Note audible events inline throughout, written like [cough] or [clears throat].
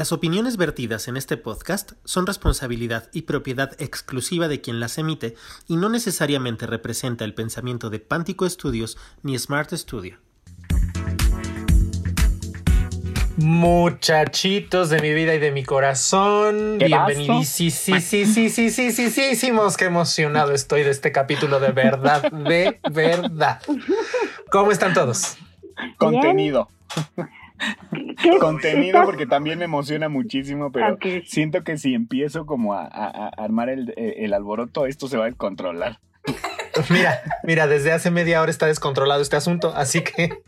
Las opiniones vertidas en este podcast son responsabilidad y propiedad exclusiva de quien las emite y no necesariamente representa el pensamiento de Pántico Studios ni Smart Studio. Muchachitos de mi vida y de mi corazón, bienvenidos. Sí, sí, sí, sí, sí, sí, sí, sí, sí, qué emocionado estoy de este capítulo de verdad, de verdad. ¿Cómo están todos? Contenido. [laughs] contenido porque también me emociona muchísimo, pero siento que si empiezo como a, armar el, el, alboroto, esto se va a descontrolar. Mira, mira, desde hace media hora está descontrolado este asunto, así que...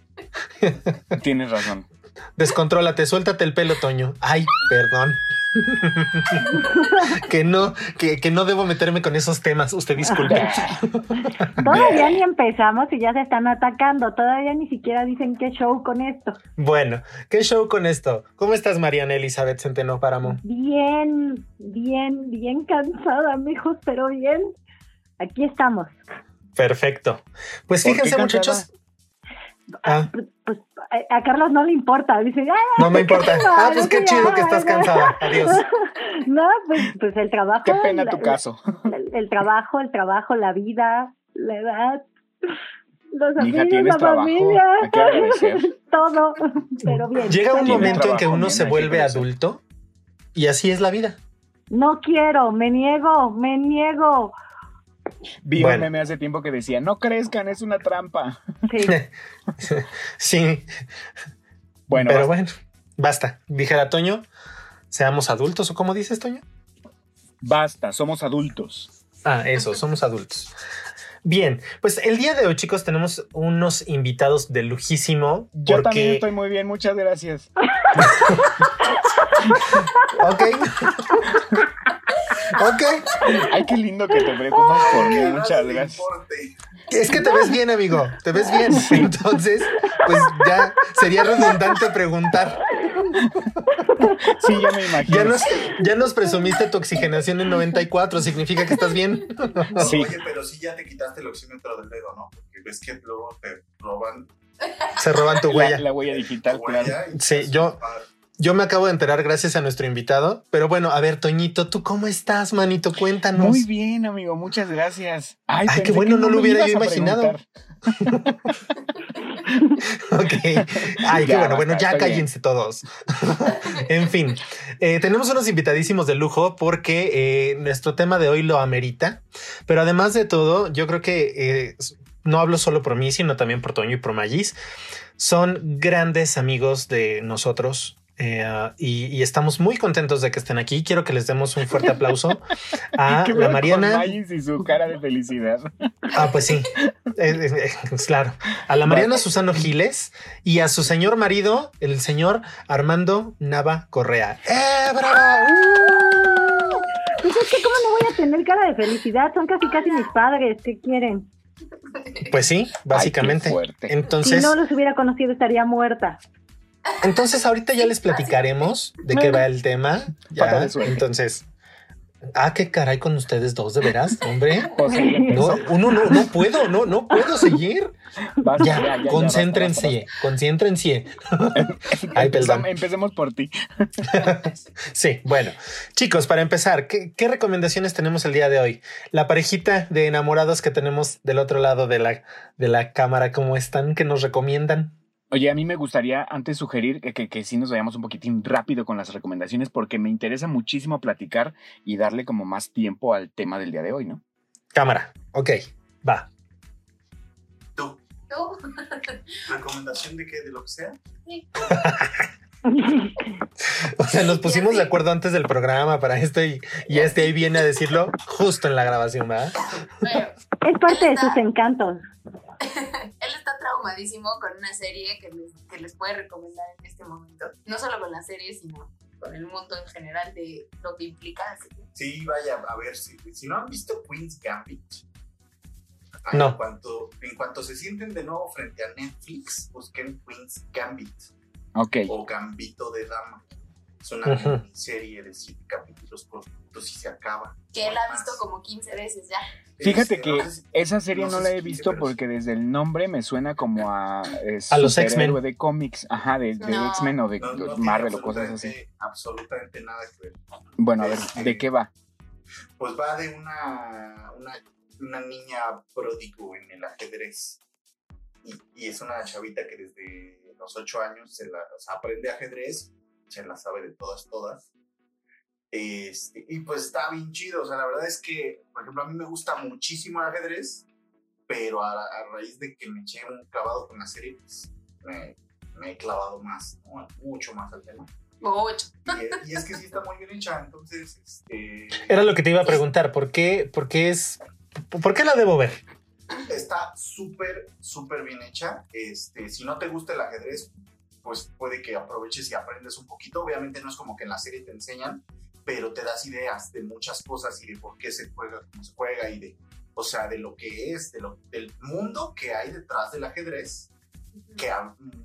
Tienes razón. Descontrólate, suéltate el pelo, Toño. Ay, perdón. [laughs] que no, que, no debo meterme con esos temas. Usted disculpe. [laughs] Todavía ni empezamos y ya se están atacando. Todavía ni siquiera dicen qué show con esto. Bueno, ¿qué show con esto? ¿Cómo estás, Mariana Elizabeth Centeno Páramo? Bien, bien, bien cansada, mijos, pero bien. Aquí estamos. Perfecto. Pues fíjense, muchachos. Ah. Pues, pues a Carlos no le importa. Dice, no me importa. ah, pues qué chido que estás cansada. [laughs] Adiós. No, pues, pues el trabajo. Qué pena tu caso. El, trabajo, el trabajo, la vida, la edad, los amigos, la familia, [laughs] todo. Pero bien. Llega un momento en que uno se vuelve adulto y así es la vida. No quiero, me niego, me niego. Vi un meme hace tiempo que decía, no crezcan, es una trampa. Sí. [laughs] sí. Bueno, pero bueno, basta. Dijera Toño, seamos adultos, ¿o cómo dices, Toño? Basta, somos adultos. Ah, eso, somos adultos. Bien, pues el día de hoy, chicos, tenemos unos invitados de lujísimo. Yo también estoy muy bien, muchas gracias. [laughs] ok. Ok. Ay, qué lindo que te preocupas por mí. Muchas gracias. Es que te ves bien, amigo. Te ves bien. Entonces, pues ya sería redundante preguntar. Sí, ya me imagino. Ya nos, ya nos presumiste tu oxigenación en 94. ¿Significa que estás bien? Sí. Oye, pero sí ya te quitaste el oxímetro del dedo, ¿no? Porque ves que luego te roban. Se roban tu huella. La, huella digital, claro. Sí, yo. Yo me acabo de enterar gracias a nuestro invitado, pero bueno, a ver, Toñito, ¿tú cómo estás, manito? Cuéntanos. Muy bien, amigo, muchas gracias. Ay, qué bueno, no, lo hubiera yo imaginado. [laughs] ok. Ay, qué bueno. Bueno, ya cállense todos. [laughs] en fin, eh, tenemos unos invitadísimos de lujo porque eh, nuestro tema de hoy lo amerita. Pero además de todo, yo creo que eh, no hablo solo por mí, sino también por Toño y por Magis. Son grandes amigos de nosotros. Eh, y, estamos muy contentos de que estén aquí. Quiero que les demos un fuerte aplauso [laughs] a la Mariana. y su cara de felicidad. Ah, pues sí, eh, eh, claro. A la Mariana Susano Giles y a su señor marido, el señor Armando Nava Correa. ¡Eh, bravo! Pues es que, ¿cómo no voy a tener cara de felicidad? Son casi casi mis padres. ¿Qué quieren? Pues sí, básicamente. Entonces, si no los hubiera conocido, estaría muerta. Entonces, ahorita ya les platicaremos de qué va el tema. Ya, entonces. Ah, qué caray con ustedes dos, de veras, hombre. [laughs] No, uno no, no puedo, no, no puedo seguir. ya, concéntrense, concéntrense. [laughs] [laughs] Ay, Empecemos por ti. sí, bueno. Chicos, para empezar, ¿qué, ¿qué, recomendaciones tenemos el día de hoy? La parejita de enamorados que tenemos del otro lado de la, de la cámara, ¿cómo están? ¿Qué nos recomiendan? Oye, a mí me gustaría antes sugerir que, que, que, sí nos vayamos un poquitín rápido con las recomendaciones porque me interesa muchísimo platicar y darle como más tiempo al tema del día de hoy, ¿no? Cámara, ok, va. ¿Tú? ¿Tú? [laughs] ¿Recomendación de qué? ¿De lo que sea? Sí. [laughs] o sea, nos pusimos de acuerdo antes del programa para esto y, y este ahí viene a decirlo justo en la grabación, ¿verdad? es parte de sus encantos. [laughs] él está traumadísimo con una serie que les, que les puede recomendar en este momento. No solo con la serie, sino con el mundo en general de lo que implica Sí, vaya, a ver, si, si no han visto Queen's Gambit, no. En cuanto, en cuanto se sienten de nuevo frente a Netflix, busquen Queen's Gambit. Ok. O Gambito de Dama. Es una serie de siete capítulos cortos y se acaba. Que él ha visto como 15 veces ya. Fíjate que esa serie no, la he visto porque desde el nombre me suena como a, a los X-Men de cómics, ajá, de, X-Men o de Marvel o cosas así. Absolutamente nada que ver. Bueno, a ver, ¿de este, qué va? Pues va de una, una, una niña pródigo en el ajedrez. Y, y, es una chavita que desde los ocho años se la, aprende ajedrez, se la sabe de todas, todas este, y pues está bien chido. O sea, la verdad es que, por ejemplo, a mí me gusta muchísimo el ajedrez, pero a, raíz de que me eché un clavado con la serie, pues me, he clavado más, mucho más al tema. Mucho. Y, es que sí está muy bien hecha, entonces. Este, Era lo que te iba a preguntar, ¿por qué, por qué es. ¿Por qué la debo ver? Está súper, súper bien hecha. Este, si no te gusta el ajedrez, pues puede que aproveches y aprendes un poquito. Obviamente no es como que en la serie te enseñan, pero te das ideas de muchas cosas y de por qué se juega cómo se juega y de, o sea, de lo que es, de lo, del mundo que hay detrás del ajedrez, que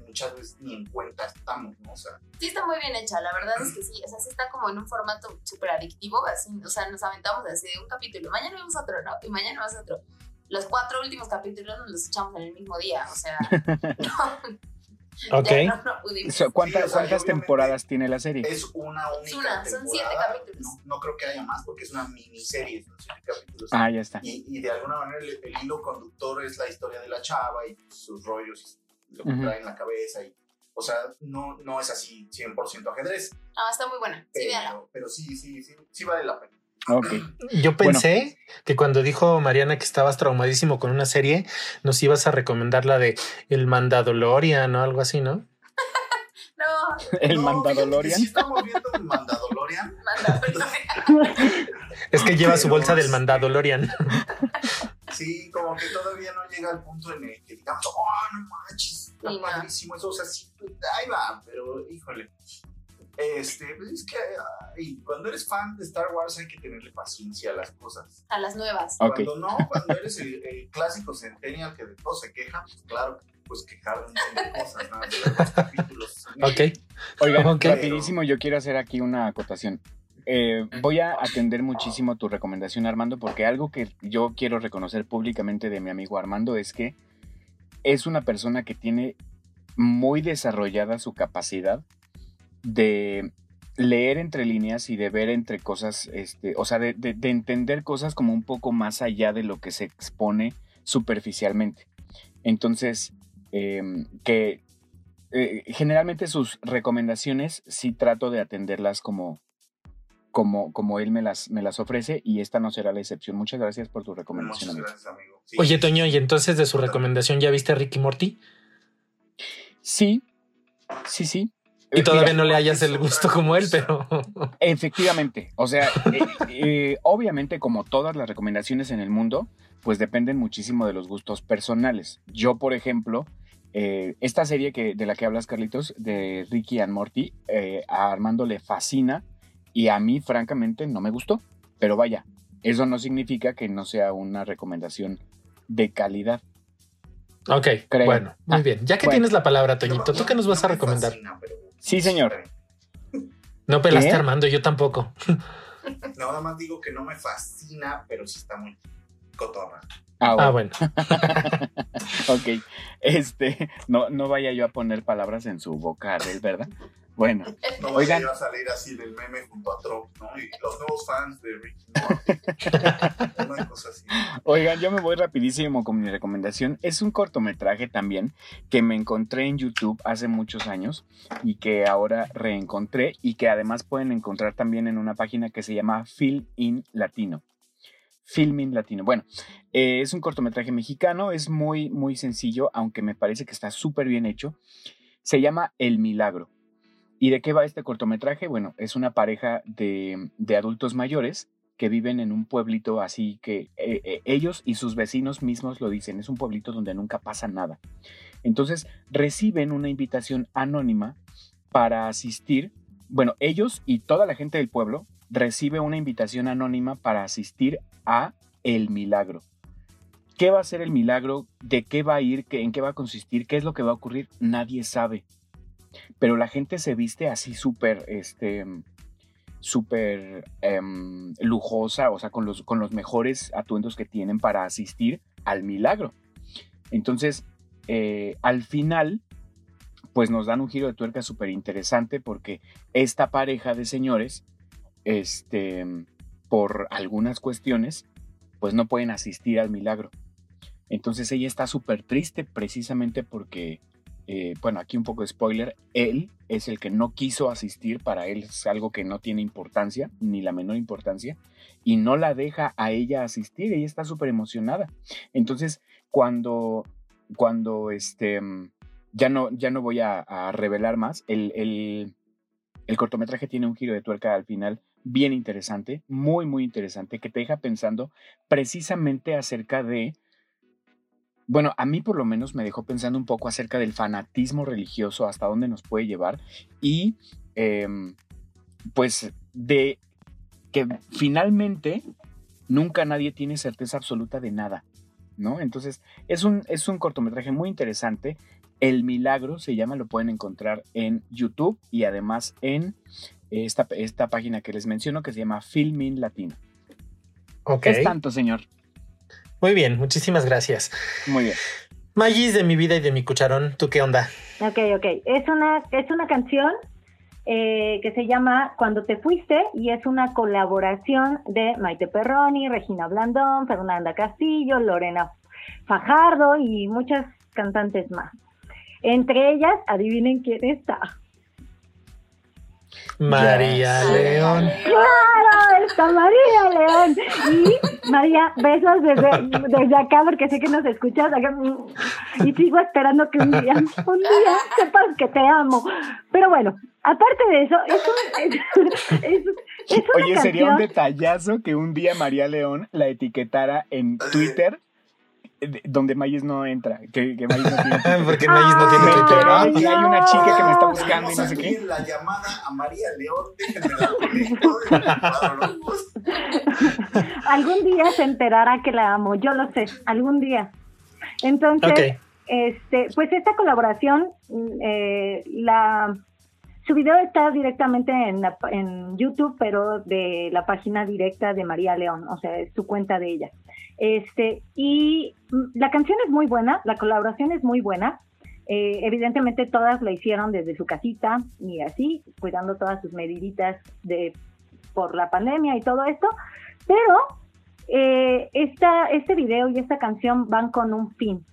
muchas veces ni en cuenta estamos, ¿no? O sea. Sí, está muy bien hecha, la verdad es que sí, o sea, sí está como en un formato súper adictivo, así, o sea, nos aventamos así de un capítulo, mañana vemos otro, ¿no? Y mañana vemos otro. Los cuatro últimos capítulos nos los echamos en el mismo día, o sea, [laughs] no, Ok. ¿Cuántas temporadas tiene la serie? Es una única. Es una, son siete capítulos. No, creo que haya más porque es una miniserie, son siete capítulos. Ah, ya está. Y, de alguna manera el, hilo conductor es la historia de la chava y sus rollos y lo que trae en la cabeza. Y, o sea, no, no es así 100% ajedrez. Ah, está muy buena. Sí, pero, pero sí, sí, sí, sí vale la pena. Yo pensé que cuando dijo Mariana que estabas traumadísimo con una serie, nos ibas a recomendar la de El Mandadolorian o algo así, ¿no? [laughs] no. ¿El no, Mandadolorian? Sí, estamos viendo el Mandadolorian. [laughs] es que lleva su bolsa del Mandadolorian. Sí, como que todavía no llega al punto en el que digamos, oh, no manches, está padrísimo eso, o sea, sí, ahí va, pero híjole, este, pues es que cuando eres fan de Star Wars hay que tenerle paciencia a las cosas. A las nuevas. Cuando no, cuando eres el, clásico centennial que de todo se queja, pues claro que puedes quejar de cosas, ¿no? De los capítulos. Ok. Oigan, rapidísimo, yo quiero hacer aquí una acotación. Eh, voy a atender muchísimo tu recomendación, Armando, porque algo que yo quiero reconocer públicamente de mi amigo Armando es que es una persona que tiene muy desarrollada su capacidad de leer entre líneas y de ver entre cosas, este, o sea, de, entender cosas como un poco más allá de lo que se expone superficialmente. Entonces, em, que eh, generalmente sus recomendaciones sí trato de atenderlas como, como, como él me las, me las ofrece y esta no será la excepción. Muchas gracias por tu recomendación. Muchas gracias, amigo. Oye, Toño, ¿y entonces de su recomendación ya viste a Ricky Morty? Sí, sí, sí. Y todavía no le hayas el gusto como él, pero... Efectivamente, o sea, eh, eh, obviamente como todas las recomendaciones en el mundo, pues dependen muchísimo de los gustos personales. Yo, por ejemplo, eh, esta serie que, de la que hablas, Carlitos, de Ricky and Morty, a Armando le fascina y a mí, francamente, no me gustó. Pero vaya, eso no significa que no sea una recomendación de calidad. Ok, bueno, muy ah, bien. Ya que tienes la palabra, Toñito, ¿tú qué nos vas a recomendar? Sí, señor. No pelaste Armando, yo tampoco. [laughs] Nada más digo que no me fascina, pero sí está muy cotorra. Ah, bueno. Ah, [laughs] ok. Este, no, no vaya yo a poner palabras en su boca, ¿verdad? Bueno, no oigan. a salir así del meme junto a Trump, ¿no? Y los nuevos fans de Ricky [laughs] Una cosa así. Oigan, yo me voy rapidísimo con mi recomendación. Es un cortometraje también que me encontré en YouTube hace muchos años y que ahora reencontré y que además pueden encontrar también en una página que se llama Film in Latino. Filming Latino. Bueno, eh, es un cortometraje mexicano, es muy, muy sencillo, aunque me parece que está súper bien hecho. Se llama El Milagro. ¿Y de qué va este cortometraje? Bueno, es una pareja de, adultos mayores que viven en un pueblito así que eh, eh, ellos y sus vecinos mismos lo dicen, es un pueblito donde nunca pasa nada. Entonces reciben una invitación anónima para asistir, bueno, ellos y toda la gente del pueblo recibe una invitación anónima para asistir a el milagro. ¿Qué va a ser el milagro? ¿De qué va a ir? ¿En qué va a consistir? ¿Qué es lo que va a ocurrir? Nadie sabe. pero la gente se viste así súper, este, súper em, lujosa, o sea, con los, con los mejores atuendos que tienen para asistir al milagro. Entonces, eh, al final, pues nos dan un giro de tuerca súper interesante porque esta pareja de señores, este, por algunas cuestiones, pues no pueden asistir al milagro. Entonces ella está súper triste precisamente porque, eh, bueno, aquí un poco de spoiler, él es el que no quiso asistir, para él es algo que no tiene importancia, ni la menor importancia, y no la deja a ella asistir, ella está súper emocionada. Entonces, cuando, cuando este, ya no, ya no voy a, revelar más, el, el, el cortometraje tiene un giro de tuerca al final bien interesante, muy, muy interesante, que te deja pensando precisamente acerca de bueno, a mí por lo menos me dejó pensando un poco acerca del fanatismo religioso, hasta dónde nos puede llevar y em, pues de que finalmente nunca nadie tiene certeza absoluta de nada, ¿no? Entonces es un, es un cortometraje muy interesante. El Milagro se llama, lo pueden encontrar en YouTube y además en esta, esta página que les menciono que se llama Filmin Latino. Ok. Es tanto, señor. Muy bien, muchísimas gracias. Muy bien. Magis de mi vida y de mi cucharón, ¿tú qué onda? Ok, ok. Es una, es una canción eh, que se llama Cuando te fuiste y es una colaboración de Maite Perroni, Regina Blandón, Fernanda Castillo, Lorena Fajardo y muchas cantantes más. Entre ellas, adivinen quién está. María León. Claro, está María León. Y María, besos desde, desde acá porque sé que nos escuchas. y sigo esperando que un día, un día sepas que te amo. Pero bueno, aparte de eso, es un... Oye, sería un detallazo que un día María León la etiquetara en Twitter donde Mayis no entra, que, que Mayis no tiene [laughs] Porque Mayis no tiene Twitter. Y hay una chica que me está buscando y no sé qué. La llamada a María León, Algún día se enterará que la amo, yo lo sé, algún día. Entonces, este, pues esta colaboración, eh, la su video está directamente en, en YouTube, pero de la página directa de María León, o sea, es su cuenta de ella. Este, y mm, la canción es muy buena, la colaboración es muy buena. Eh, evidentemente todas la hicieron desde su casita y así, cuidando todas sus mediditas de por la pandemia y todo esto, pero eh, esta, este video y esta canción van con un fin.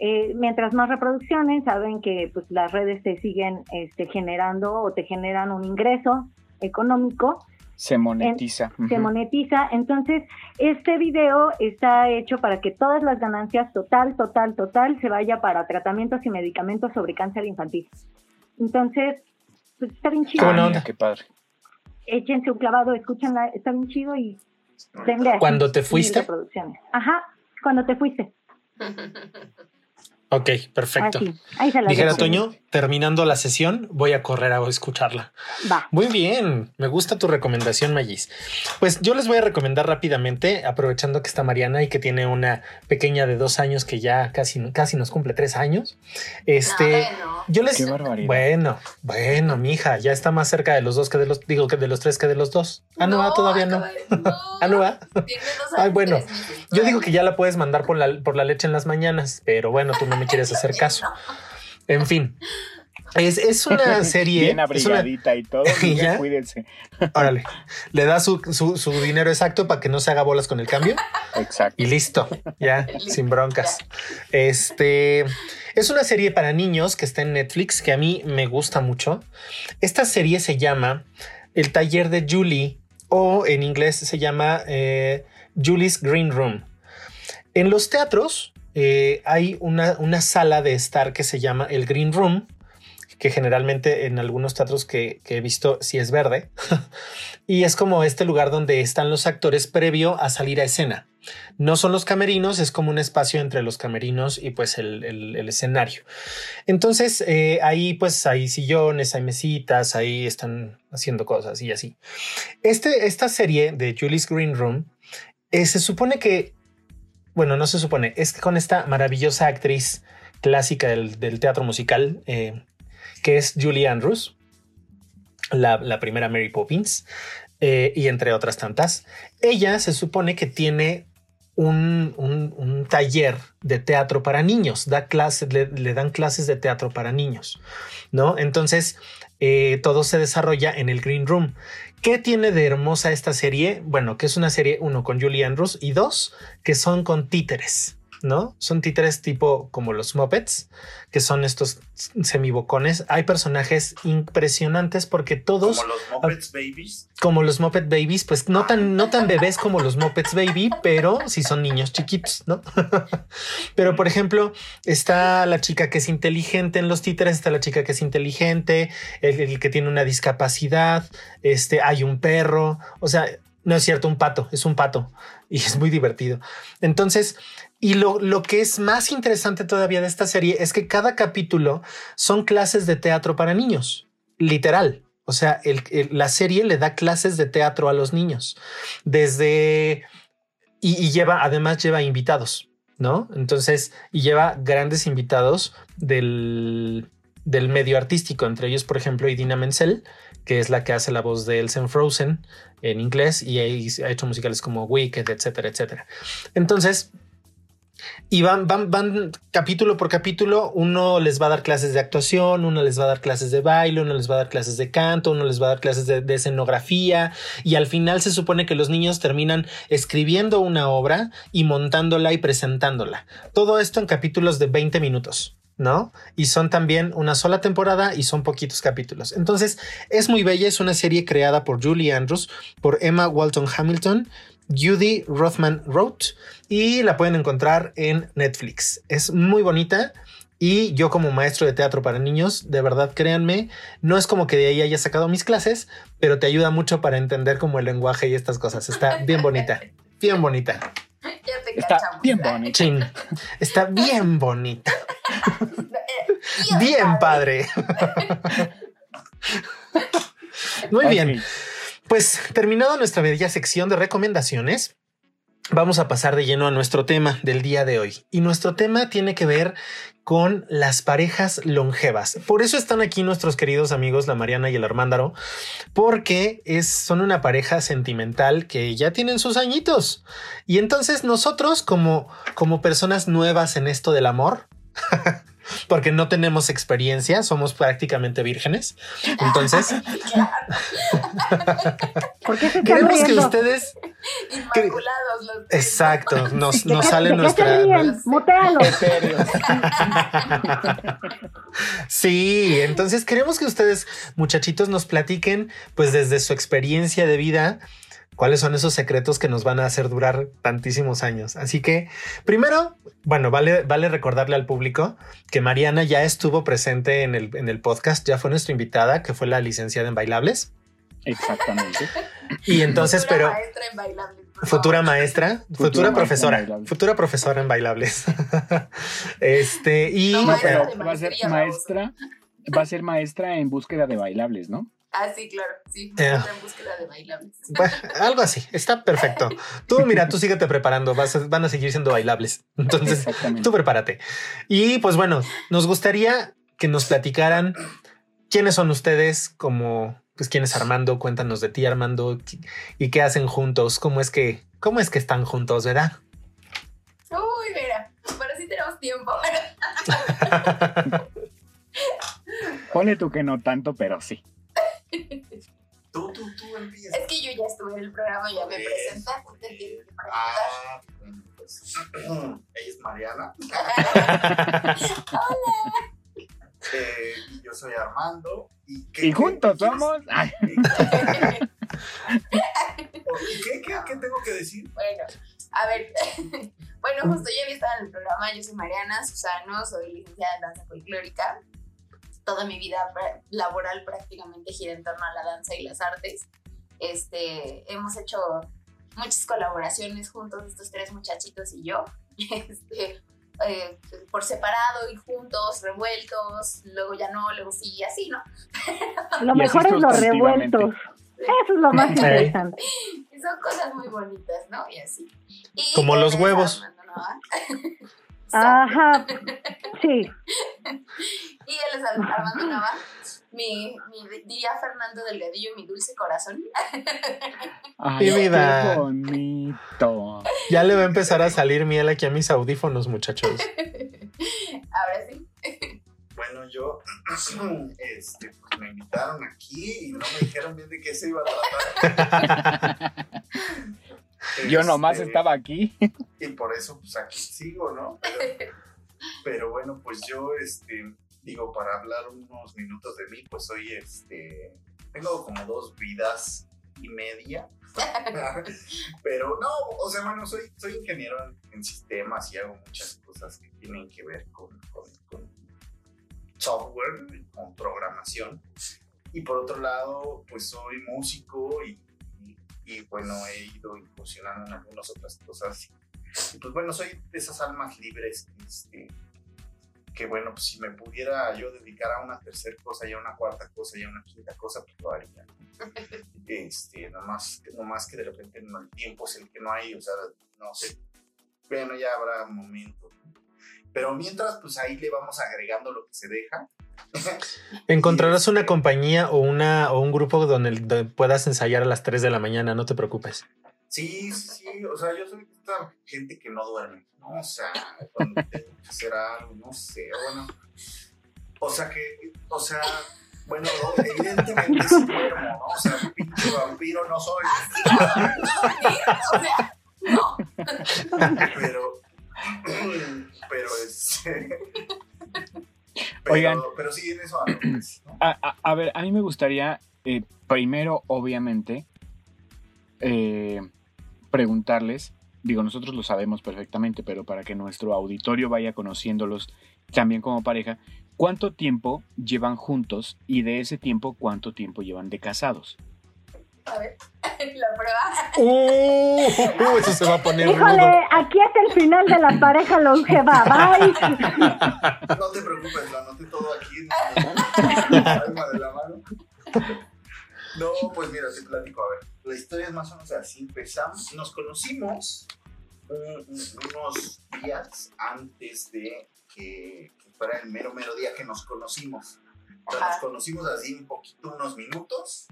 Eh, mientras más reproducciones, saben que pues, las redes te siguen este, generando o te generan un ingreso económico se monetiza. Se monetiza. Entonces, este video está hecho para que todas las ganancias total, total, total se vaya para tratamientos y medicamentos sobre cáncer infantil. Entonces, pues está bien chido. Ah, qué padre. Échense un clavado, escúchenla, está bien chido y denle Cuando te fuiste. Ajá, cuando te fuiste. [laughs] Ok, perfecto. Dijera Toño, terminando la sesión, voy a correr a escucharla. Va. Muy bien, me gusta tu recomendación, Magis. Pues yo les voy a recomendar rápidamente, aprovechando que está Mariana y que tiene una pequeña de dos años que ya casi, casi nos cumple tres años. Este, yo les. bueno, bueno, mi hija ya está más cerca de los dos que de los, digo que de los tres que de los dos. Ah, no, ah, todavía [laughs] no. ah, no, ah. Ay, bueno, yo digo que ya la puedes mandar por la, por la leche en las mañanas, pero bueno, tú no me quieres hacer caso. En fin. Es, es una [laughs] serie. Bien abrigadita y todo. [laughs] ¿Ya? Cuídense. Órale. Le da su, su, dinero exacto para que no se haga bolas con el cambio. Exacto. Y listo. Ya, sin broncas. Este es una serie para niños que está en Netflix que a mí me gusta mucho. Esta serie se llama El taller de Julie o en inglés se llama eh, Julie's Green Room. En los teatros eh, hay una, sala de estar que se llama el Green Room, que generalmente en algunos teatros que, he visto sí es verde, [laughs] y es como este lugar donde están los actores previo a salir a escena. No son los camerinos, es como un espacio entre los camerinos y pues el, escenario. Entonces eh, ahí pues hay sillones, hay mesitas, ahí están haciendo cosas y así. Este, esta serie de Julie's Green Room eh, se supone que bueno, no se supone, es con esta maravillosa actriz clásica del, teatro musical, eh, que es Julie Andrews, la, primera Mary Poppins, eh, y entre otras tantas. Ella se supone que tiene un, taller de teatro para niños, da le, dan clases de teatro para niños, ¿no? Entonces, eh, todo se desarrolla en el Green Room. ¿Qué tiene de hermosa esta serie? Bueno, que es una serie, uno, con Julie Andrews y dos, que son con títeres. ¿No? Son títeres tipo como los Muppets, que son estos semibocones. Hay personajes impresionantes porque todos. Como los Muppets Babies. Como los Muppet Babies, pues no tan, no tan bebés como los Muppets Baby, pero sí son niños chiquitos, ¿no? [laughs] pero por ejemplo, está la chica que es inteligente en los títeres, está la chica que es inteligente, el, el que tiene una discapacidad, este, hay un perro, o sea, no es cierto, un pato, es un pato y es muy divertido. Entonces, y lo, lo, que es más interesante todavía de esta serie es que cada capítulo son clases de teatro para niños, literal. O sea, la serie le da clases de teatro a los niños desde y, lleva, además lleva invitados, ¿no? Entonces, y lleva grandes invitados del, del medio artístico, entre ellos, por ejemplo, Idina Menzel, que es la que hace la voz de Elsen Frozen en inglés y ha hecho musicales como Wicked, etcétera, etcétera. Entonces, y van, van, van capítulo por capítulo, uno les va a dar clases de actuación, uno les va a dar clases de baile, uno les va a dar clases de canto, uno les va a dar clases de, escenografía y al final se supone que los niños terminan escribiendo una obra y montándola y presentándola. Todo esto en capítulos de 20 minutos. ¿no? Y son también una sola temporada y son poquitos capítulos. Entonces, es muy bella, es una serie creada por Julie Andrews, por Emma Walton Hamilton Judy Rothman wrote y la pueden encontrar en Netflix. Es muy bonita. Y yo como maestro de teatro para niños, de verdad créanme, no es como que de ahí haya sacado mis clases, pero te ayuda mucho para entender como el lenguaje y estas cosas. Está bien bonita, bien bonita. Está bien bonita. está bien bonita. bien padre. [laughs] Muy bien. Pues terminada nuestra bella sección de recomendaciones, vamos a pasar de lleno a nuestro tema del día de hoy. Y nuestro tema tiene que ver con las parejas longevas. Por eso están aquí nuestros queridos amigos, la Mariana y el Armándaro, porque es, son una pareja sentimental que ya tienen sus añitos. Y entonces nosotros, como, como personas nuevas en esto del amor, [laughs] porque no tenemos experiencia, somos prácticamente vírgenes. [laughs] Entonces, [laughs] queremos que ustedes Inmaculados Exacto, [laughs] nos, nos sale nuestra. sí, entonces queremos que ustedes, muchachitos, nos platiquen, pues desde su experiencia de vida, cuáles son esos secretos que nos van a hacer durar tantísimos años. Así que, primero, bueno, vale, vale recordarle al público que Mariana ya estuvo presente en el, en el podcast, ya fue nuestra invitada, que fue la licenciada en bailables. Exactamente. Y entonces, futura pero... Maestra en bailables, futura maestra, futura, profesora, futura profesora en bailables. [laughs] este, y... va a ser maestra, va a ser maestra en búsqueda de bailables, ¿no? Ah, sí, claro, sí, en búsqueda de bailables. [laughs] algo así, está perfecto. Tú, mira, tú síguete preparando, vas van a seguir siendo bailables. Entonces, tú prepárate. Y pues bueno, nos gustaría que nos platicaran quiénes son ustedes, como, pues quién es Armando, cuéntanos de ti, Armando, y qué hacen juntos, cómo es que, cómo es que están juntos, ¿verdad? Uy, mira, pero sí tenemos tiempo. [laughs] Pone tú que no tanto, pero sí. Tú, tú, tú empiezas. Es que yo ya estuve en el programa, ya me presenté. Ah, pues, [clears throat] ella es Mariana. Hola. [laughs] Eh, yo soy Armando. Y, y juntos somos. ¿Qué, qué, ¿Qué tengo que decir? Bueno, a ver. [laughs] bueno, justo ya había estado en el programa. Yo soy Mariana Susano, soy licenciada en danza folclórica toda mi vida laboral prácticamente gira en torno a la danza y las artes. Este, hemos hecho muchas colaboraciones juntos, estos tres muchachitos y yo, [laughs] este, eh, por separado y juntos, revueltos, luego ya no, luego sí, así, ¿no? [laughs] Lo mejor es los revueltos. Eso es lo más [laughs] interesante. Son cosas muy bonitas, ¿no? Y así. Como los huevos. Ajá, sí. Y él es Armando Nava, mi, mi diría Fernando Delgadillo, mi dulce corazón. Ay, Mi vida. Qué bonito. Ya le va a empezar a salir miel aquí a mis audífonos, muchachos. Ahora sí. Bueno, yo, [clears throat] este, pues me invitaron aquí y no me dijeron bien de qué se iba a tratar. [laughs] Yo nomás Este, estaba aquí. Y por eso, pues aquí sigo, ¿no? Pero, pero bueno, pues yo, este, digo, para hablar unos minutos de mí, pues soy, este, tengo como dos vidas y media. [laughs] Pero no, o sea, bueno, soy, soy ingeniero en, en sistemas y hago muchas cosas que tienen que ver con, con- con software, con programación. Y por otro lado, pues soy músico y, y- y, bueno, he ido incursionando en algunas otras cosas. Y pues bueno, soy de esas almas libres este, que bueno, pues si me pudiera yo dedicar a una tercera cosa y a una cuarta cosa y a una quinta cosa, pues lo haría. [laughs] Este, nomás, nomás que de repente no, el tiempo es el que no hay, o sea, no sé. Bueno, ya habrá momentos. Pero mientras, pues ahí le vamos agregando lo que se deja. [laughs] Encontrarás una compañía o una o un grupo donde, donde puedas ensayar a las 3 de la mañana, no te preocupes. Sí, sí, o sea, yo soy esta gente que no duerme, ¿no? O sea, cuando tengo que hacer algo, no sé, bueno. O sea que, o sea, bueno, evidentemente sí duermo, ¿no? O sea, pinche vampiro no soy. no. Pero, pero este. Pero, Oigan. pero sí, en eso ando, pues, ¿no? A, a- a ver, a mí me gustaría, eh, primero, obviamente, eh, preguntarles, digo, nosotros lo sabemos perfectamente, pero para que nuestro auditorio vaya conociéndolos también como pareja, ¿cuánto tiempo llevan juntos y de ese tiempo cuánto tiempo llevan de casados? A ver, [laughs] la prueba. Uh, eso se va a poner rudo. Híjole, aquí es el final de la pareja longeva. Bye. No te preocupes, lo anoté todo aquí en la palma de la mano. No, pues mira, te platico, a ver. La historia es más o menos así. Empezamos, nos conocimos un- un- unos días antes de que, que fuera el mero, mero día que nos conocimos. O sea, nos conocimos así un poquito, unos minutos,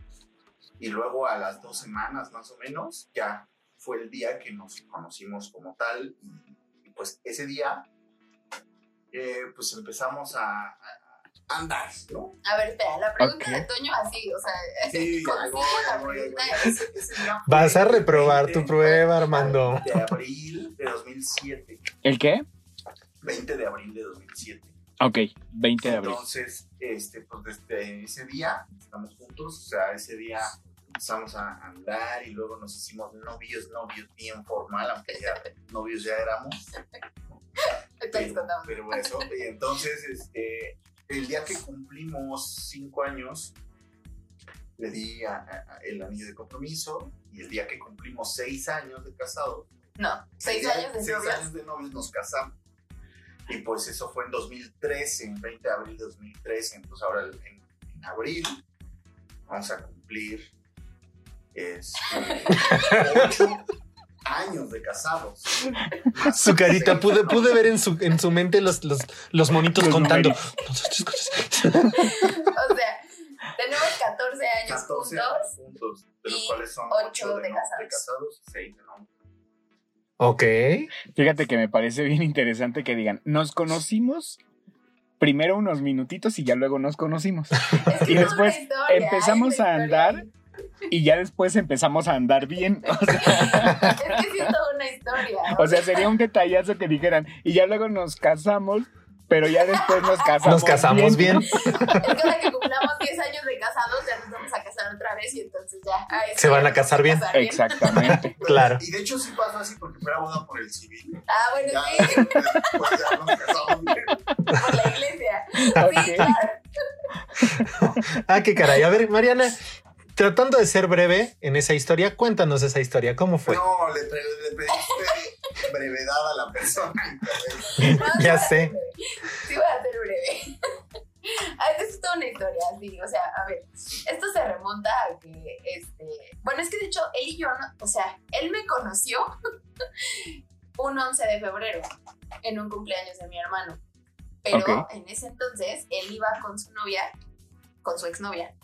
y luego a las dos semanas más o menos, ya fue el día que nos conocimos como tal. Y, y pues ese día eh, pues empezamos a andar, ¿no? A ver, espera, la pregunta Ok. de Toño así, o sea, Sí, consigo la pregunta es- Ese- Vas a reprobar 20 tu prueba, Armando. De abril de 2007. ¿El qué? 20 de abril de 2007. Ok, 20 de abril. Entonces, este, pues desde ese día estamos juntos, o sea, ese día empezamos a andar y luego nos hicimos novios, novios bien formal, aunque ya novios ya éramos. [laughs] Pero, pero eso, y entonces, este, el día que cumplimos cinco años, le di a- a- el anillo de compromiso, y el día que cumplimos seis años de casados, No, seis años de seis novios. años de novios nos casamos. Y pues eso fue en 2013, en 20 de abril de 2013, entonces ahora en, en abril vamos a cumplir este, [laughs] ocho años de casados. Su carita, pude, pude ver en su, en su mente los, los, los monitos Los contando. O sea, tenemos 14 años 14 juntos. juntos, de los y cuales son ocho 8 de de, casados. de casados, 6 de no. Ok. Fíjate que me parece bien interesante que digan, nos conocimos primero unos minutitos y ya luego nos conocimos. Es que Y es después empezamos a andar. Y ya después empezamos a andar bien. [laughs] O sea. Es que sí es toda una historia. o sea, sería un detallazo que dijeran, y ya luego nos casamos, pero ya después nos casamos. Nos casamos bien. [laughs] Es que ahora que cumplamos 10 años de casados, ya nos vamos a casar otra vez y entonces ya. sí Se van a casar bien. Exactamente. [laughs] Claro. Y de hecho sí pasó así porque fue la boda por el civil. Ah, bueno, Ya, sí, después ya nos casamos bien. por la iglesia. Ok. Sí, claro. Ah, qué caray. A ver, Mariana, tratando de ser breve en esa historia, cuéntanos esa historia. ¿Cómo fue? No, le, le pediste brevedad a la persona. [laughs] Ya sé. Sí, voy a ser breve. Ah, Esto es toda una historia, sí. O sea, a ver, esto se remonta a que, este. Bueno, es que de hecho, él y yo, no- o sea, él me conoció [laughs] un 11 de febrero. en un cumpleaños de mi hermano. Pero en ese entonces él iba con su novia, con su exnovia,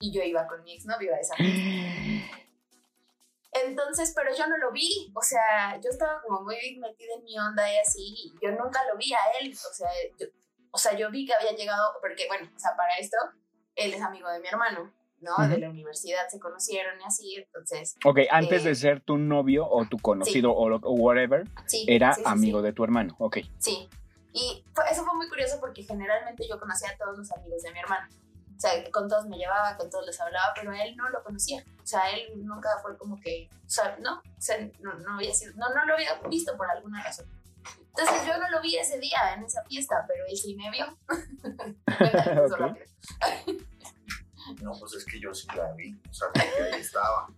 y yo iba con mi exnovio a esa fiesta. [gasps] Entonces, pero yo no lo vi, o sea, yo estaba como muy metida en mi onda y así, yo nunca lo vi a él, o sea, yo, o sea, yo vi que había llegado, porque bueno, o sea, para esto, él es amigo de mi hermano, ¿no? De la universidad se conocieron y así, entonces... Ok, antes de eh, ser tu novio o tu conocido o, whatever, era amigo de tu hermano, ok. Sí, y eso fue muy curioso porque generalmente yo conocía a todos los amigos de mi hermano. O sea, con todos me llevaba, con todos les hablaba, pero él no lo conocía. O sea, él nunca fue como que, o sea, no, o sea, no, no había sido, no, no lo había visto por alguna razón. Entonces yo no lo vi ese día en esa fiesta, pero él sí me vio. [laughs] no, pues es que yo sí la vi, o sea, porque ahí [laughs] estaba.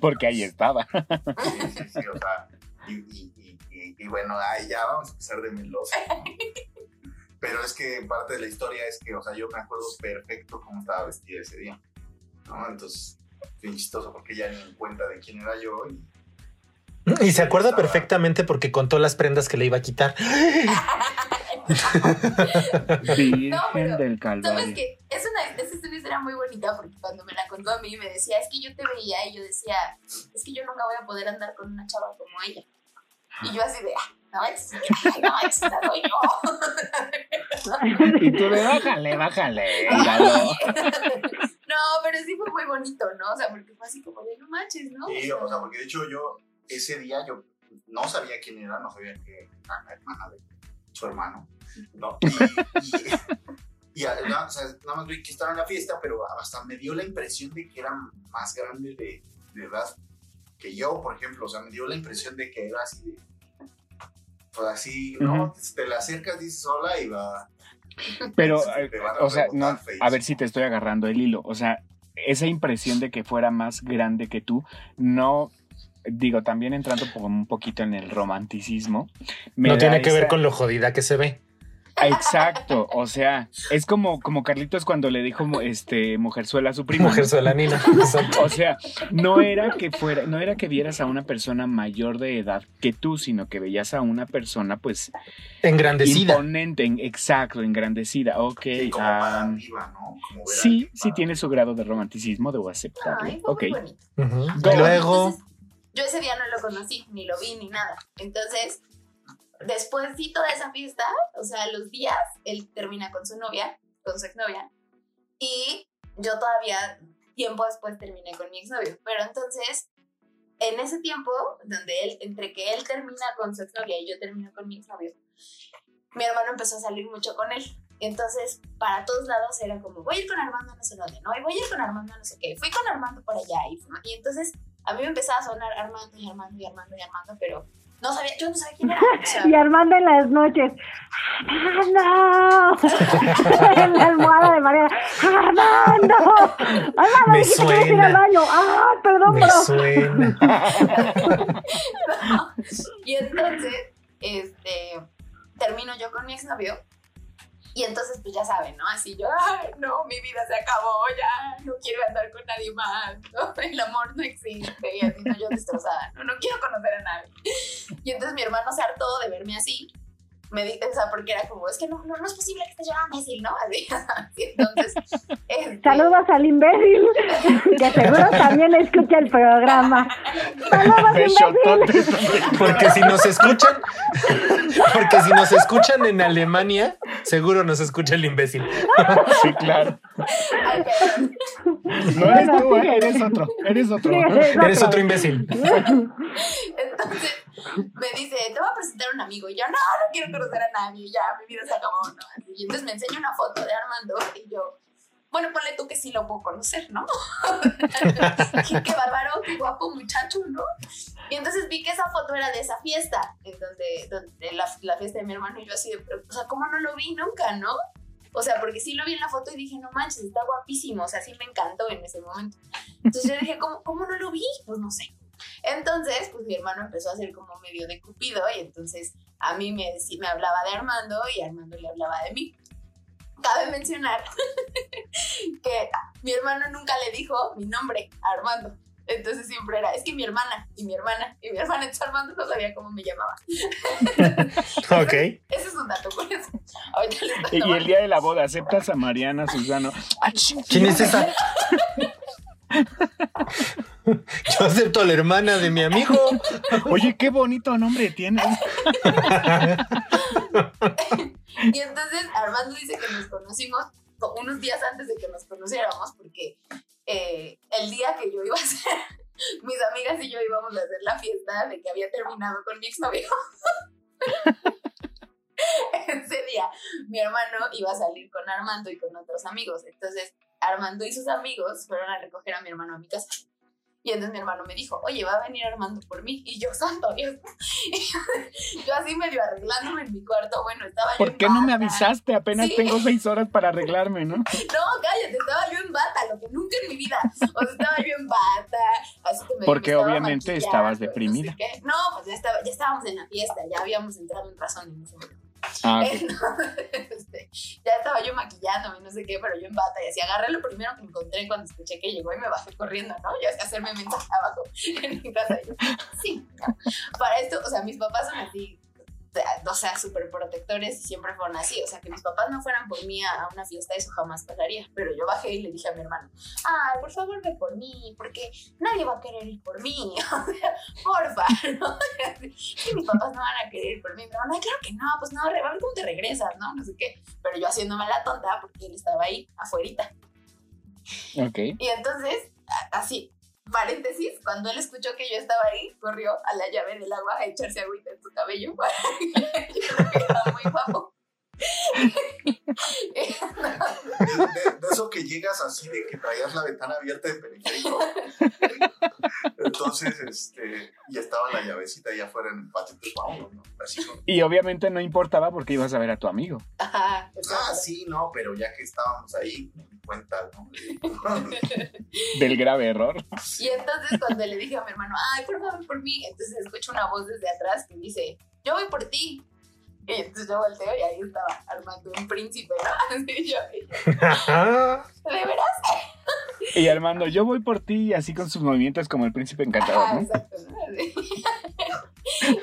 porque ahí estaba. Sí, sí, sí, o sea, y, y, y, y bueno, ahí ya vamos a empezar de meloso. [laughs] Pero es que parte de la historia es que, o sea, yo me acuerdo perfecto cómo estaba vestida ese día. ¿no? Entonces, bien chistoso porque ya ni en cuenta de quién era yo. Y, y se acuerda perfectamente porque contó las prendas que le iba a quitar. [laughs] no, pero, del ¿Sabes qué? Es una, es una historia muy bonita porque cuando me la contó a mí me decía, es que yo te veía y yo decía, es que yo nunca voy a poder andar con una chava como ella. Y yo así de, ah, no, es, no, es yo. y tú le bájale, bájale. no, pero sí fue muy bonito, ¿no? O sea, porque fue así como de no manches, ¿no? Sí, o sea, porque de hecho yo, ese día yo no sabía quién era, no sabía que era la hermana de su hermano, ¿no? Y, y, o sea, nada más vi que estaba en la fiesta, pero hasta me dio la impresión de que era más grande de, de edad que yo, por ejemplo. O sea, me dio la impresión de que era así de pues así, ¿no? Te la acercas, dices hola y va. [laughs] Pero, eh, o sea, no, a ver si te estoy agarrando el hilo. O sea, esa impresión de que fuera más grande que tú, no, digo, también entrando un poquito en el romanticismo. no tiene que ver con lo jodida que se ve. Exacto, o sea, es como, como Carlitos cuando le dijo este mujerzuela a su primo. Mujerzuela Nina. O sea, no era que fuera, no era que vieras a una persona mayor de edad que tú, sino que veías a una persona, pues, engrandecida. Imponente, exacto, engrandecida. Ok. sí, sí tiene su grado de romanticismo, debo aceptarlo. ok. Luego. yo ese día no lo conocí, ni lo vi, ni nada. Entonces, después de toda esa fiesta, o sea, los días, él termina con su novia, con su exnovia, y yo todavía, tiempo después, terminé con mi exnovio. Pero entonces, en ese tiempo, donde él, entre que él termina con su exnovia y yo termino con mi exnovio, mi hermano empezó a salir mucho con él. Entonces, para todos lados era como, voy a ir con Armando no sé dónde, ¿no? Y voy a ir con Armando no sé qué. Fui con Armando por allá. Y, y entonces, a mí me empezaba a sonar Armando y Armando y Armando y Armando, pero no sabía, yo no sabía quién era. [laughs] y Armando en las noches, ¡Armando! [laughs] en la almohada de María, ¡Armando! ¡Armando! Me suena. al baño. ¡Ah, perdón, Me suena. [laughs] Y entonces, este, termino yo con mi exnovio y entonces, pues ya saben, ¿no? Así yo, ay, no, mi vida se acabó, ya, no quiero andar con nadie más, ¿no? [laughs] El amor no existe, y así, ¿no? yo destrozada, no, no quiero conocer a nadie. Y entonces mi hermano se hartó de verme así, me dice, o sea, porque era como, es que no, no, no es posible que estés llorando así, ¿no? Así, [laughs] entonces... Este... Saludos al imbécil, [laughs] que seguro también escucha el programa. Saludos, imbécil. Porque si nos escuchan, porque si nos escuchan en Alemania, seguro nos escucha el imbécil. Sí, claro. No eres tú, ¿eh? eres otro, eres otro. eres otro imbécil. Entonces me dice, te voy a presentar a un amigo. Y yo, no, no quiero conocer a nadie, ya, mi vida se acabó, ¿no? Y entonces me enseña una foto de Armando y yo, bueno, ponle tú que sí lo puedo conocer, ¿no? [laughs] qué, bárbaro, qué guapo muchacho, ¿no? Y entonces vi que esa foto era de esa fiesta, en donde, donde la, la, fiesta de mi hermano y yo así de, o sea, ¿cómo no lo vi nunca, no? O sea, porque sí lo vi en la foto y dije, no manches, está guapísimo, o sea, sí me encantó en ese momento. Entonces yo dije, ¿cómo, cómo no lo vi? Pues no sé. Entonces, pues mi hermano empezó a ser como medio de cupido y entonces a mí me, me hablaba de Armando y Armando le hablaba de mí. Cabe mencionar [laughs] que mi hermano nunca le dijo mi nombre a Armando. Entonces siempre era, es que mi hermana, y mi hermana, y mi hermana, entonces Armando no sabía cómo me llamaba. [laughs] ok. Ese es un dato curioso. Ahorita les Y el día de la boda, ¿aceptas a Mariana Susano? ¿Quién es esa? [laughs] Yo acepto a la hermana de mi amigo. Oye, qué bonito nombre tienes. Y entonces Armando dice que nos conocimos co- unos días antes de que nos conociéramos, porque eh, el día que yo iba a hacer, [laughs] mis amigas y yo íbamos a hacer la fiesta de que había terminado con mi exnovio. [laughs] Ese día mi hermano iba a salir con Armando y con otros amigos. Entonces Armando y sus amigos fueron a recoger a mi hermano a mi casa. Y entonces mi hermano me dijo, oye, va a venir Armando por mí. Y yo, [laughs] santo Dios. Y yo así medio arreglándome en mi cuarto. Bueno, estaba yo ¿Por qué no me avisaste? Apenas Sí. tengo seis horas para arreglarme, ¿no? [laughs] No, cállate, estaba yo en bata, lo que nunca en mi vida. O sea, estaba yo en bata, así que me Porque me obviamente estabas no sé deprimida. No, pues ya, estaba, ya estábamos en la fiesta, ya habíamos entrado en razón en ese momento. Ah, [laughs] este, ya estaba yo maquillándome, no sé qué, pero yo en bata y así agarré lo primero que encontré cuando escuché que llegó y me bajé corriendo, ¿no? Ya hacía hacerme mensaje [laughs] abajo en mi casa. Y yo, sí, ¿no? Para esto, o sea, mis papás son así, o sea, súper protectores y siempre fueron así. O sea, que mis papás no fueran por mí a, una fiesta, eso jamás pasaría. Pero yo bajé y le dije a mi hermano, ay, por favor ve por mí, porque nadie va a querer ir por mí. [laughs] O sea, porfa, [laughs] ¿no? Que mis papás no van a querer ir por mí. No, no, claro que no, pues no, cómo te regresas, ¿no? No sé qué. Pero yo haciéndome la tonta porque él estaba ahí, afuerita. Ok. Y entonces, así, paréntesis, cuando él escuchó que yo estaba ahí, corrió a la llave del agua a echarse agüita en su cabello. [laughs] muy guapo. De, de- de eso que llegas así de que traías la ventana abierta de periférico. Entonces, este, y estaba la llavecita allá afuera en el patio, pues vámonos, ¿no? Así Y obviamente no importaba porque ibas a ver a tu amigo. Ah, sí, no, pero ya que estábamos ahí, me di cuenta, ¿no? [laughs] Del grave error. Y entonces cuando le dije a mi hermano, ay, por favor, por mí, entonces escucho una voz desde atrás que dice, yo voy por ti. Y entonces yo volteo y ahí estaba armando un príncipe, ¿no? [laughs] Así yo, y yo, ¿de veras? [laughs] Y Armando, yo voy por ti, así con sus movimientos como el príncipe encantador, ¿no? exacto,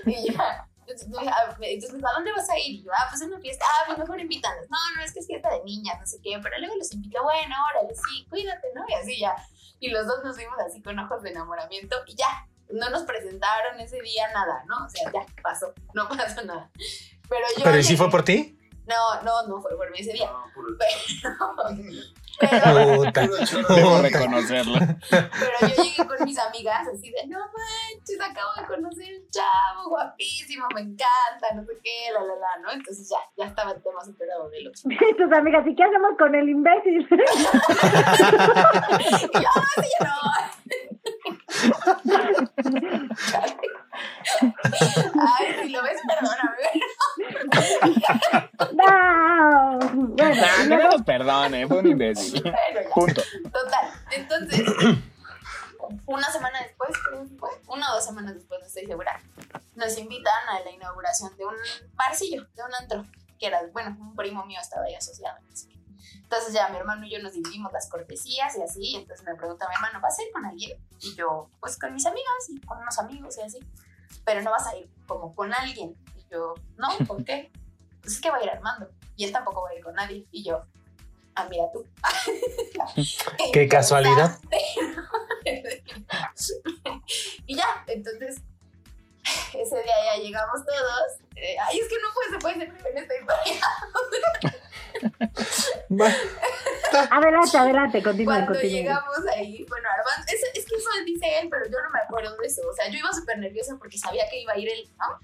y ya. Entonces me dijo, ¿a dónde vas a ir? Y yo, ah, pues a una fiesta. Ah, pues mejor invítanos. No, no, es que es fiesta de niñas, no sé qué. Pero luego los invito, bueno, órale, sí, cuídate, ¿no? Y así ya. Y los dos nos vimos así con ojos de enamoramiento y ya. No nos presentaron ese día nada, ¿no? O sea, ya pasó, no [laughs] pasó nada. Pero yo. ¿Pero y si fue por ti? No, no, no fue por mí ese día. No, puro- Pero, Puta. Debo reconocerlo. Pero yo llegué con mis amigas así de, no manches, acabo de conocer un chavo guapísimo, me encanta, no sé qué, la, la, la, ¿no? Entonces ya, ya estaba el tema superado del otro. Y [laughs] tus amigas, ¿y qué hacemos con el imbécil? [laughs] Y yo, "Ah, sí, yo no. [laughs] Ay, si lo ves, perdóname. no. Bueno, Nah, no luego- los perdone, fue un imbécil. Bueno. Punto. Total. Entonces, una semana después, una o dos semanas después, no estoy segura, nos invitan a la inauguración de un barcillo, de un antro, que era, bueno, un primo mío estaba ahí asociado. no. Entonces ya mi hermano y yo nos dividimos las cortesías y así, entonces me pregunta mi hermano, ¿vas a ir con alguien? Y yo, pues con mis amigas y con unos amigos y así, pero no vas a ir como con alguien. Y yo, no, ¿por qué? [laughs] Pues es que va a ir Armando y él tampoco va a ir con nadie. Y yo, ah, mira tú. Qué [laughs] casualidad. [laughs] y ya, entonces, [sighs] ese día ya llegamos todos. Eh, ay, es que no puede, se puede ser en esta historia. [laughs] Adelante, adelante, continúe, Cuando continúe. llegamos ahí, bueno, Armando, es, es que eso dice él, pero yo no me acuerdo de eso. O sea, yo iba súper nerviosa porque sabía que iba a ir él, ¿no?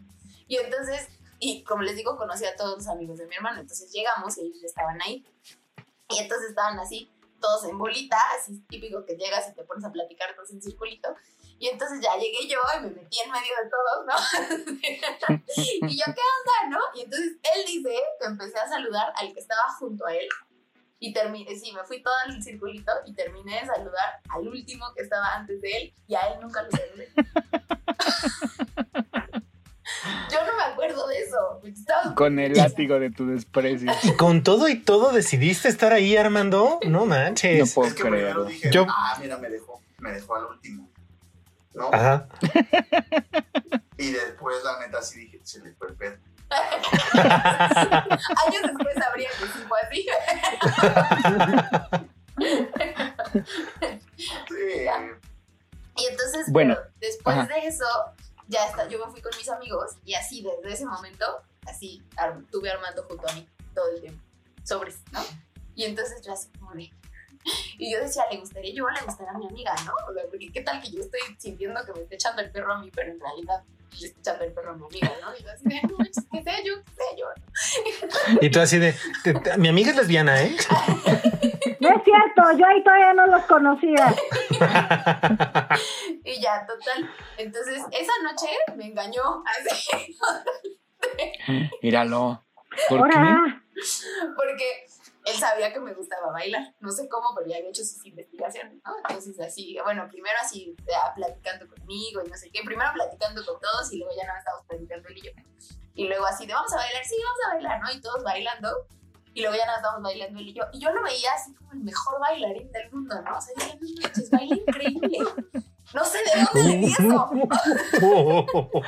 Y entonces, y como les digo, conocí a todos los amigos de mi hermano. Entonces llegamos y ellos estaban ahí. Y entonces estaban así, todos en bolita, así típico que llegas y te pones a platicar todos en circulito. Y entonces ya llegué yo y me metí en medio de todos, ¿no? [laughs] y yo, ¿qué onda, no? Y entonces él dice que empecé a saludar al que estaba junto a él. Y terminé, sí, me fui todo el circulito y terminé de saludar al último que estaba antes de él y a él nunca lo saludé. [laughs] Yo no me acuerdo de eso. [laughs] Con el látigo de tu desprecio. Y con todo y todo decidiste estar ahí, Armando. No No manches. puedo Es que creerlo. dije, Yo- ah, mira, me dejó, me dejó al último. ¿No? Ajá. [laughs] Y después, la neta, sí dije, se le fue el pedo. [laughs] Años después sabría que [laughs] sí fue así. Sí. Y entonces, Bueno, pero después ajá. de eso, ya está, yo me fui con mis amigos y así desde ese momento, así ar- tuve Armando junto a mí todo el tiempo, sobres, ¿no? Y entonces yo así como de... [laughs] Y yo decía, le gustaría yo, le gustaría a mi amiga, ¿no? O sea, porque qué tal que yo estoy sintiendo que me está echando el perro a mí, pero en realidad le está echando el perro a mi amiga, ¿no? Y yo así de, no que sé yo, que sé yo. [laughs] Y tú así de, te- te- mi amiga es lesbiana, ¿eh? [laughs] No es cierto, yo ahí todavía no los conocía. Y ya, total. Entonces, esa noche me engañó así. Míralo. ¿Por qué? Ahora, porque él sabía que me gustaba bailar. No sé cómo, pero ya había hecho sus investigaciones, ¿no? Entonces, así, bueno, primero así, ya platicando conmigo y no sé qué. Primero platicando con todos y luego ya nada más estábamos platicando él y yo. Y luego así de, vamos a bailar, sí, vamos a bailar, ¿no? Y todos bailando. Y luego ya nada más estábamos bailando él y yo. Y yo lo veía así como el mejor bailarín del mundo, ¿no? O sea, yo decía, no manches, baila increíble. No sé de dónde le di eso. [laughs]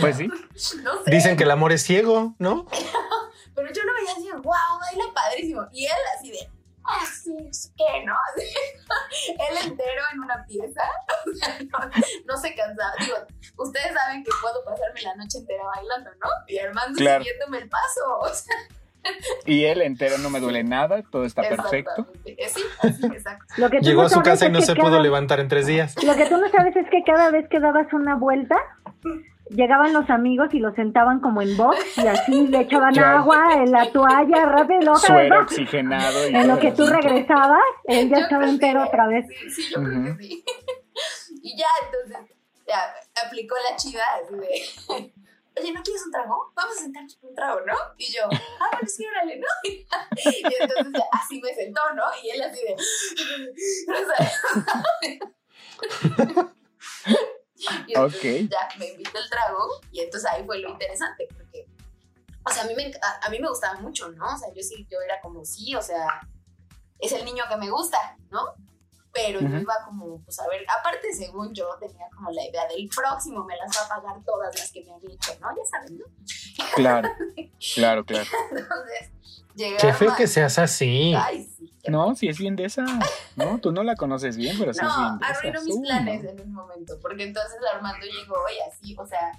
Pues sí. [laughs] No sé. Dicen que el amor es ciego, ¿no? [laughs] Pero yo lo veía así, wow, baila padrísimo. Y él así de, ah, sí, no sé qué, ¿no? [laughs] Así, él entero en una pieza. [laughs] O sea, no, no se cansaba. Digo, ustedes saben que puedo pasarme la noche entera bailando, ¿no? Y Armando Claro. siguiéndome el paso. [laughs] O sea, Y él entero no me duele nada, todo está perfecto. Eh, Sí, así, exacto. lo que Llegó no a su casa y es no que se cada- pudo levantar en tres días. Lo que tú no sabes es que cada vez que dabas una vuelta, llegaban los amigos y lo sentaban como en box y así le echaban [laughs] agua en la toalla, rápido, Suero oxigenado y En lo que tú regresabas, él ya Yo estaba entero sí, otra vez. Sí, sí, yo creo que sí. [laughs] Y ya, entonces, ya, aplicó la chida así de, [laughs] oye, ¿no quieres un trago? Vamos a sentarnos por un trago, ¿no? Y yo, ah, bueno, sí, órale, ¿no? Y entonces ya, así me sentó, ¿no? Y él así de, o sea, [laughs] y entonces Ok. ya me invitó el trago y entonces ahí fue lo interesante porque, o sea, a mí, me, a, a mí me gustaba mucho, ¿no? O sea, yo sí, yo era como, sí, o sea, es el niño que me gusta, ¿no? Pero yo iba como, pues a ver, aparte según yo tenía como la idea del próximo me las va a pagar todas las que me han hecho, ¿no? Ya saben, ¿no? Claro, [laughs] claro, claro. Entonces, llegué Qué a feo Arma- que seas así. Ay, No, sí es bien de esa. No, tú no la conoces bien, pero sí es bien No, de arruinó esas. mis planes en un momento, porque entonces Armando llegó y así, o sea,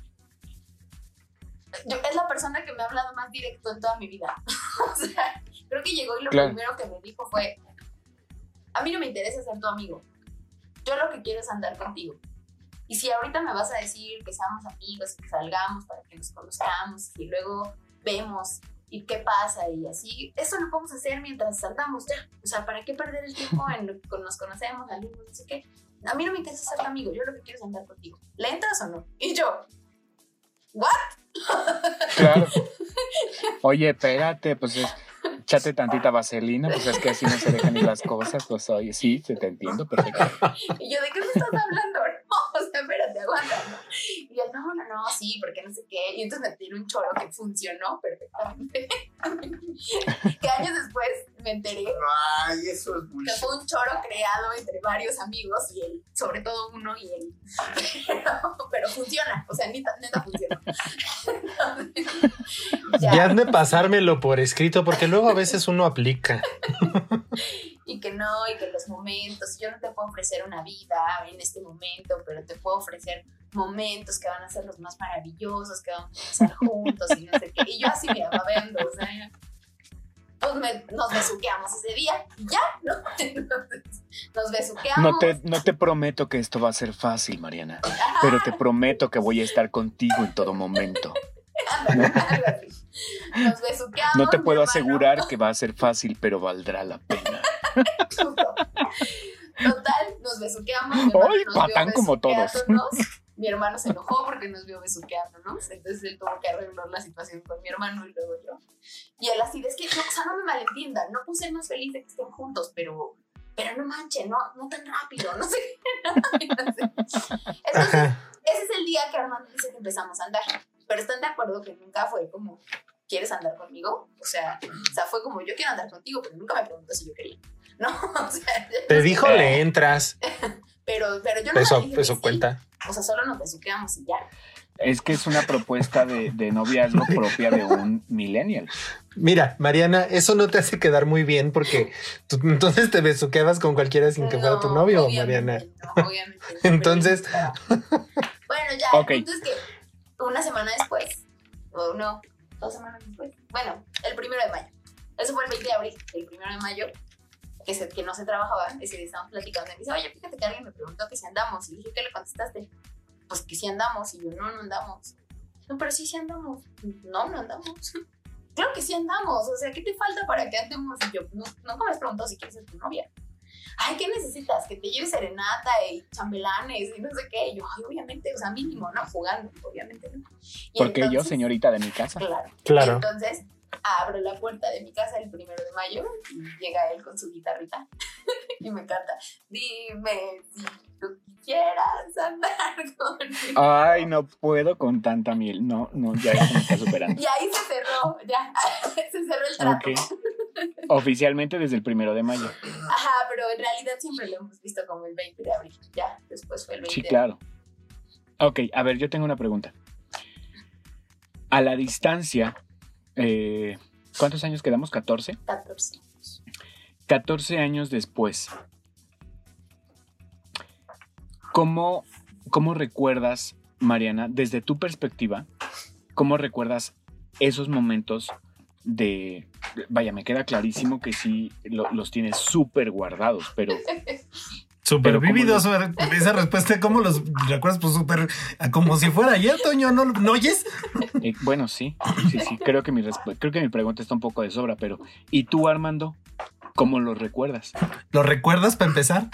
yo, es la persona que me ha hablado más directo en toda mi vida. [laughs] o sea, creo que llegó y lo Claro. primero que me dijo fue, a mí no me interesa ser tu amigo, yo lo que quiero es andar contigo. Y si ahorita me vas a decir que seamos amigos, que salgamos para que nos conozcamos y luego vemos y qué pasa y así, eso lo podemos hacer mientras saltamos ya. O sea, ¿para qué perder el tiempo en lo que nos conocemos, salimos, no sé qué? A mí no me interesa ser tu amigo, yo lo que quiero es andar contigo. ¿Le entras o no? Y yo, ¿what? Claro. [laughs] Oye, espérate, pues es, échate tantita vaselina, pues es que así no se dejan ni las cosas, pues oye, sí, se te entiendo perfecto. [laughs] Y yo, ¿de qué me estás hablando? [laughs] No, o sea, espérate, aguanta. Y él, no, no, no, sí, porque no sé qué. Y entonces me tiró un choro que funcionó perfectamente. [laughs] que años después me enteré Ay, eso es que bullshit. fue un choro creado entre varios amigos y él, sobre todo uno y él. Pero, [laughs] pero funciona, o sea, neta, neta funciona. Entonces, [laughs] Ya ya, has de pasármelo por escrito, porque luego a veces uno aplica. y que no, y que los momentos, yo no te puedo ofrecer una vida en este momento, pero te puedo ofrecer momentos que van a ser los más maravillosos, que vamos a pasar juntos y no sé qué. Y yo así me babendo, o sea, pues me- nos besuqueamos ese día y ya, ¿no? [laughs] Nos besuqueamos. No te, no te prometo que esto va a ser fácil, Mariana, pero te prometo que voy a estar contigo en todo momento. Nos besuqueamos. No te puedo asegurar que va a ser fácil, pero valdrá la pena. [laughs] Total, nos besuqueamos. vio patán como todos. Mi hermano se enojó porque nos vio besuqueándonos. Entonces él tuvo que arreglar la situación con mi hermano y luego yo. Y él así, es que, no, o sea, no me malentiendan, no puse ser más feliz de que estén juntos, pero, pero no manchen, no, no tan rápido, no sé. [laughs] Entonces, ese es el día que Armando dice que empezamos a andar. Pero están de acuerdo que nunca fue como, ¿quieres andar conmigo? O sea, o sea, fue como, yo quiero andar contigo, pero nunca me preguntó si yo quería. No, [laughs] o sea, Te dijo [laughs] le entras. Pero, pero yo no Eso, que eso sí. cuenta. O sea, solo nos besuqueamos y ya. Es que es una propuesta de, de noviazgo propia de un millennial. Mira, Mariana, eso no te hace quedar muy bien porque tú entonces te besuqueabas con cualquiera sin que fuera tu No, novio, obviamente Mariana. no, obviamente. [laughs] Entonces- Bueno, ya, Ok. el punto es que una semana después, o no, dos semanas después, bueno, el primero de mayo. Eso fue el 20 de abril, el primero de mayo, que, se, que no se trabajaba, ese día estábamos platicando y me dice, oye, fíjate que alguien me preguntó que si andamos. Y dije, ¿qué le contestaste? Pues que si andamos. Y yo, no, no andamos. No, pero sí, sí andamos. No, no andamos. [laughs] Claro que sí andamos. O sea, ¿qué te falta para que andemos? Y yo, no, nunca me has preguntado si quieres ser tu novia. Ay, ¿qué necesitas? Que te lleve serenata y chambelanes y no sé qué. Y yo, ay, obviamente, o sea, mínimo, ¿no? Jugando, obviamente, ¿no? Y Porque yo, entonces- señorita de mi casa. Claro. Claro. Entonces, abro la puerta de mi casa el primero de mayo y llega él con su guitarrita [laughs] y me canta, dime si tú quisieras andar [laughs] conmigo. Ay, no puedo con tanta miel. No, no, ya eso me está superando. Y ahí se cerró, ya, [laughs] se cerró el trato. Ok. Oficialmente desde el primero de mayo. Ajá, pero en realidad siempre lo hemos visto como el 20 de abril. Ya, después fue el 20 Sí, claro. Ok, a ver, yo tengo una pregunta. A la distancia, eh, ¿cuántos años quedamos? ¿14? 14. 14 años después, ¿cómo, ¿cómo recuerdas, Mariana, desde tu perspectiva, cómo recuerdas esos momentos de... Vaya, me queda clarísimo que sí lo- los tienes súper guardados, pero [laughs] Súper Pero ¿cómo vividos. Esa respuesta, ¿cómo los recuerdas? Pues súper, como si fuera ayer, Toño, ¿no, ¿no oyes? eh, bueno, sí, sí, sí, creo que, mi respu- creo que mi pregunta está un poco de sobra, pero ¿y tú, Armando? ¿Cómo los recuerdas? ¿Lo recuerdas para empezar?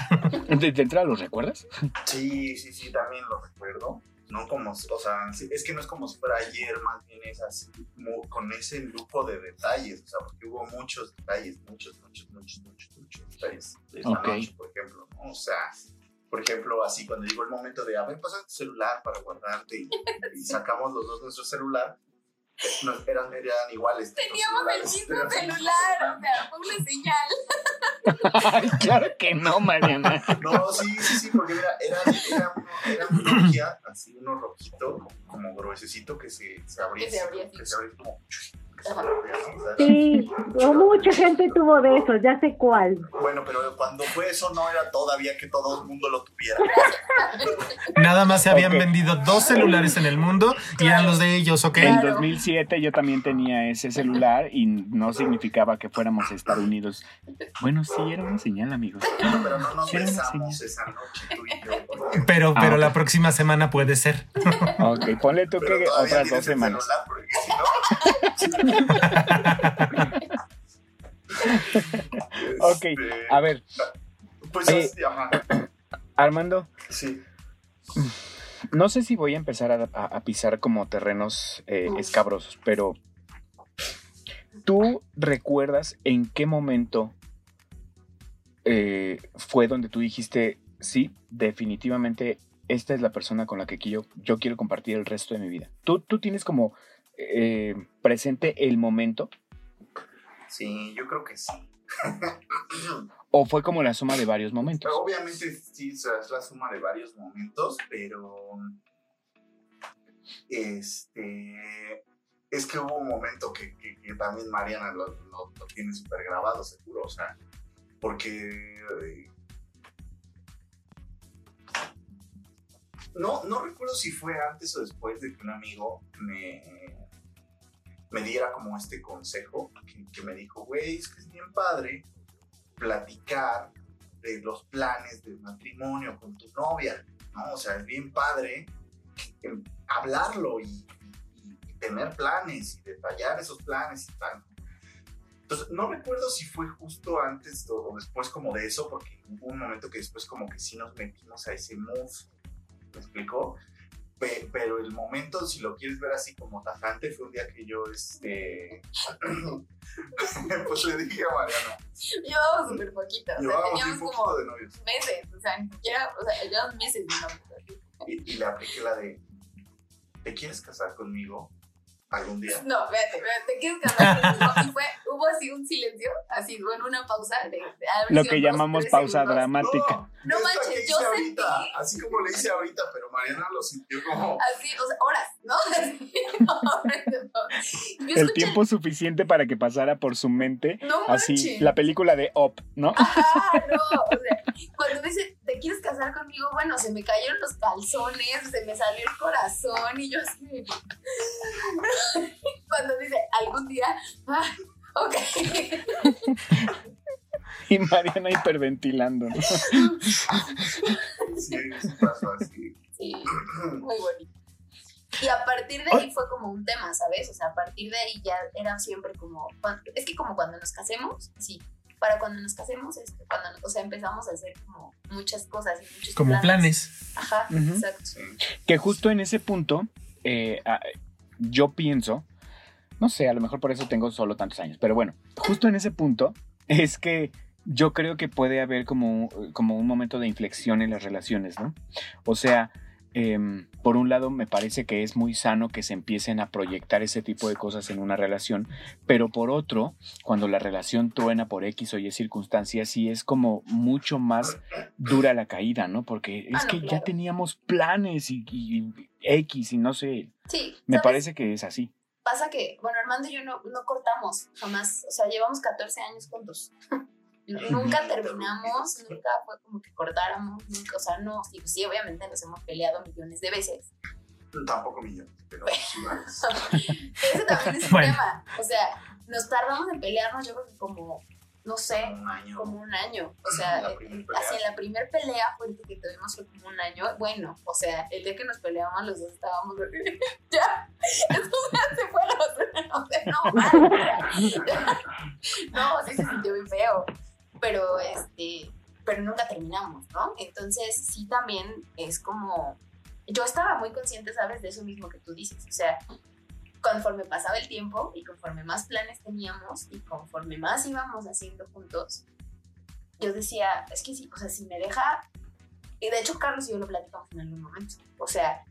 ¿De, de entrada los recuerdas? Sí, sí, sí, también lo recuerdo. No como, o sea, es que no es como si fuera ayer, más bien es así, como con ese lujo de detalles, o sea, porque hubo muchos detalles, muchos, muchos, muchos, muchos, muchos detalles de esa Ok. noche, por ejemplo, ¿no? O sea, por ejemplo, así cuando llegó el momento de, a ver, pasa tu celular para guardarte y, y sacamos los dos nuestro celular, nos, eran, eran iguales. Teníamos el mismo celular, o sea, fue una señal. [laughs] Ay, claro que no, Mariana. No, sí, sí, sí, porque mira, era, era, uno- era un Nokia, así uno rojito, como, como gruesecito que se, se abría. Que se abría así. Que se abría como. Sí, mucha gente tuvo de esos, ya sé cuál. Bueno, pero cuando fue eso no era todavía que todo el mundo lo tuviera. Nada más se habían vendido dos celulares en el mundo y eran los de ellos, ¿ok? En Claro. 2007 yo también tenía ese celular y no significaba que fuéramos a Estados Unidos. Bueno, sí, era una señal, amigos. Pero no nos besamos esa noche tú y yo. Pero, Ah, pero ok. la próxima semana puede ser. Ok, ponle tú pero que otras dos el semanas. celular, porque si no. [laughs] Ok, Este, a ver, Pues Oye. así, ajá. Armando, Sí. no sé si voy a empezar a, a- a pisar como terrenos eh, escabrosos, pero ¿tú recuerdas en qué momento eh, fue donde tú dijiste, sí, definitivamente esta es la persona con la que yo, yo quiero compartir el resto de mi vida? ¿Tú, tú tienes como eh, presente el momento Sí, yo creo que sí. [laughs] o fue como la suma de varios momentos? Pero obviamente sí, es la suma de varios momentos, pero este es que hubo un momento que, que- que también Mariana lo, lo- lo tiene súper grabado, seguro, o sea, porque eh, no, no recuerdo si fue antes o después de que un amigo me, me diera como este consejo, que, que me dijo, güey, es que es bien padre platicar de los planes del matrimonio con tu novia, ¿no? O sea, es bien padre em, hablarlo y, y- y tener planes y detallar esos planes y tal. Entonces, no recuerdo si fue justo antes o después como de eso, porque hubo un momento que después como que sí nos metimos a ese mood, ¿me explico? Pe- Pero el momento, si lo quieres ver así como tajante, fue un día que yo, este, [laughs] pues le dije a Mariana, Llevábamos súper poquito, o sea, teníamos como de novios. meses, o sea, ni siquiera, o sea, llevamos meses de novios. Y, y le apliqué la de, ¿te quieres casar conmigo? Algún día. No, espérate, espérate, ¿te quieres casar conmigo? Y fue, hubo así un silencio, así, bueno, una pausa de, de Lo que dos, llamamos pausa segundos. dramática. No manches, yo ahorita, sentí- así como le hice ahorita, pero Mariana lo sintió como. Así, o sea, horas, ¿no? [laughs] Así, El escuché- tiempo suficiente para que pasara por su mente No así manches. la película de Up, ¿no? Ajá, no, o sea, cuando dice, ¿te quieres casar conmigo? Bueno, se me cayeron los calzones, se me salió el corazón y yo así. [laughs] Cuando dice, algún día, ah, ok. [laughs] Y Mariana hiperventilando, ¿no? Sí, pasó así. Sí, muy bonito. Y a partir de ahí fue como un tema, ¿sabes? O sea, a partir de ahí ya era siempre como, es que como cuando nos casemos, sí, para cuando nos casemos, este, cuando, o sea, empezamos a hacer como muchas cosas y muchos Como planes. Ajá, exacto. Que justo en ese punto, eh, yo pienso, no sé, a lo mejor por eso tengo solo tantos años, pero bueno, justo en ese punto es que yo creo que puede haber como, como un momento de inflexión en las relaciones, ¿no? O sea, em, por un lado me parece que es muy sano que se empiecen a proyectar ese tipo de cosas en una relación, pero por otro, cuando la relación truena por X o Y circunstancias, sí es como mucho más dura la caída, ¿no? Porque es Ah, que ya teníamos planes y, y X y no sé, Sí, me ¿sabes? parece que es así. Pasa que, bueno, Armando y yo no, no cortamos jamás, o sea, llevamos 14 años juntos. [laughs] Nu- Nunca terminamos, nunca fue como que cortáramos, nunca, o sea, no, sí, sí, obviamente nos hemos peleado millones de veces, Tampoco millones, pero sí varios. [laughs] Ese también es un [laughs] Bueno. tema. O sea, nos tardamos en pelearnos, yo creo que como, no sé, Un año. como un año. O sea, en- pelea. así en la primer pelea fuerte que tuvimos fue como un año. Bueno, o sea, el día que nos peleamos los dos estábamos [laughs] ya, esto ya se fue basura, o sea, no, [laughs] mal, [laughs] no, sí se sintió bien feo, pero este, pero nunca terminamos, ¿no? Entonces sí también es como, yo estaba muy consciente, ¿sabes? De eso mismo que tú dices, o sea, conforme pasaba el tiempo y conforme más planes teníamos y conforme más íbamos haciendo juntos, yo decía, es que sí, o sea, si me deja, y de hecho Carlos y yo lo platicamos en algún momento, o sea,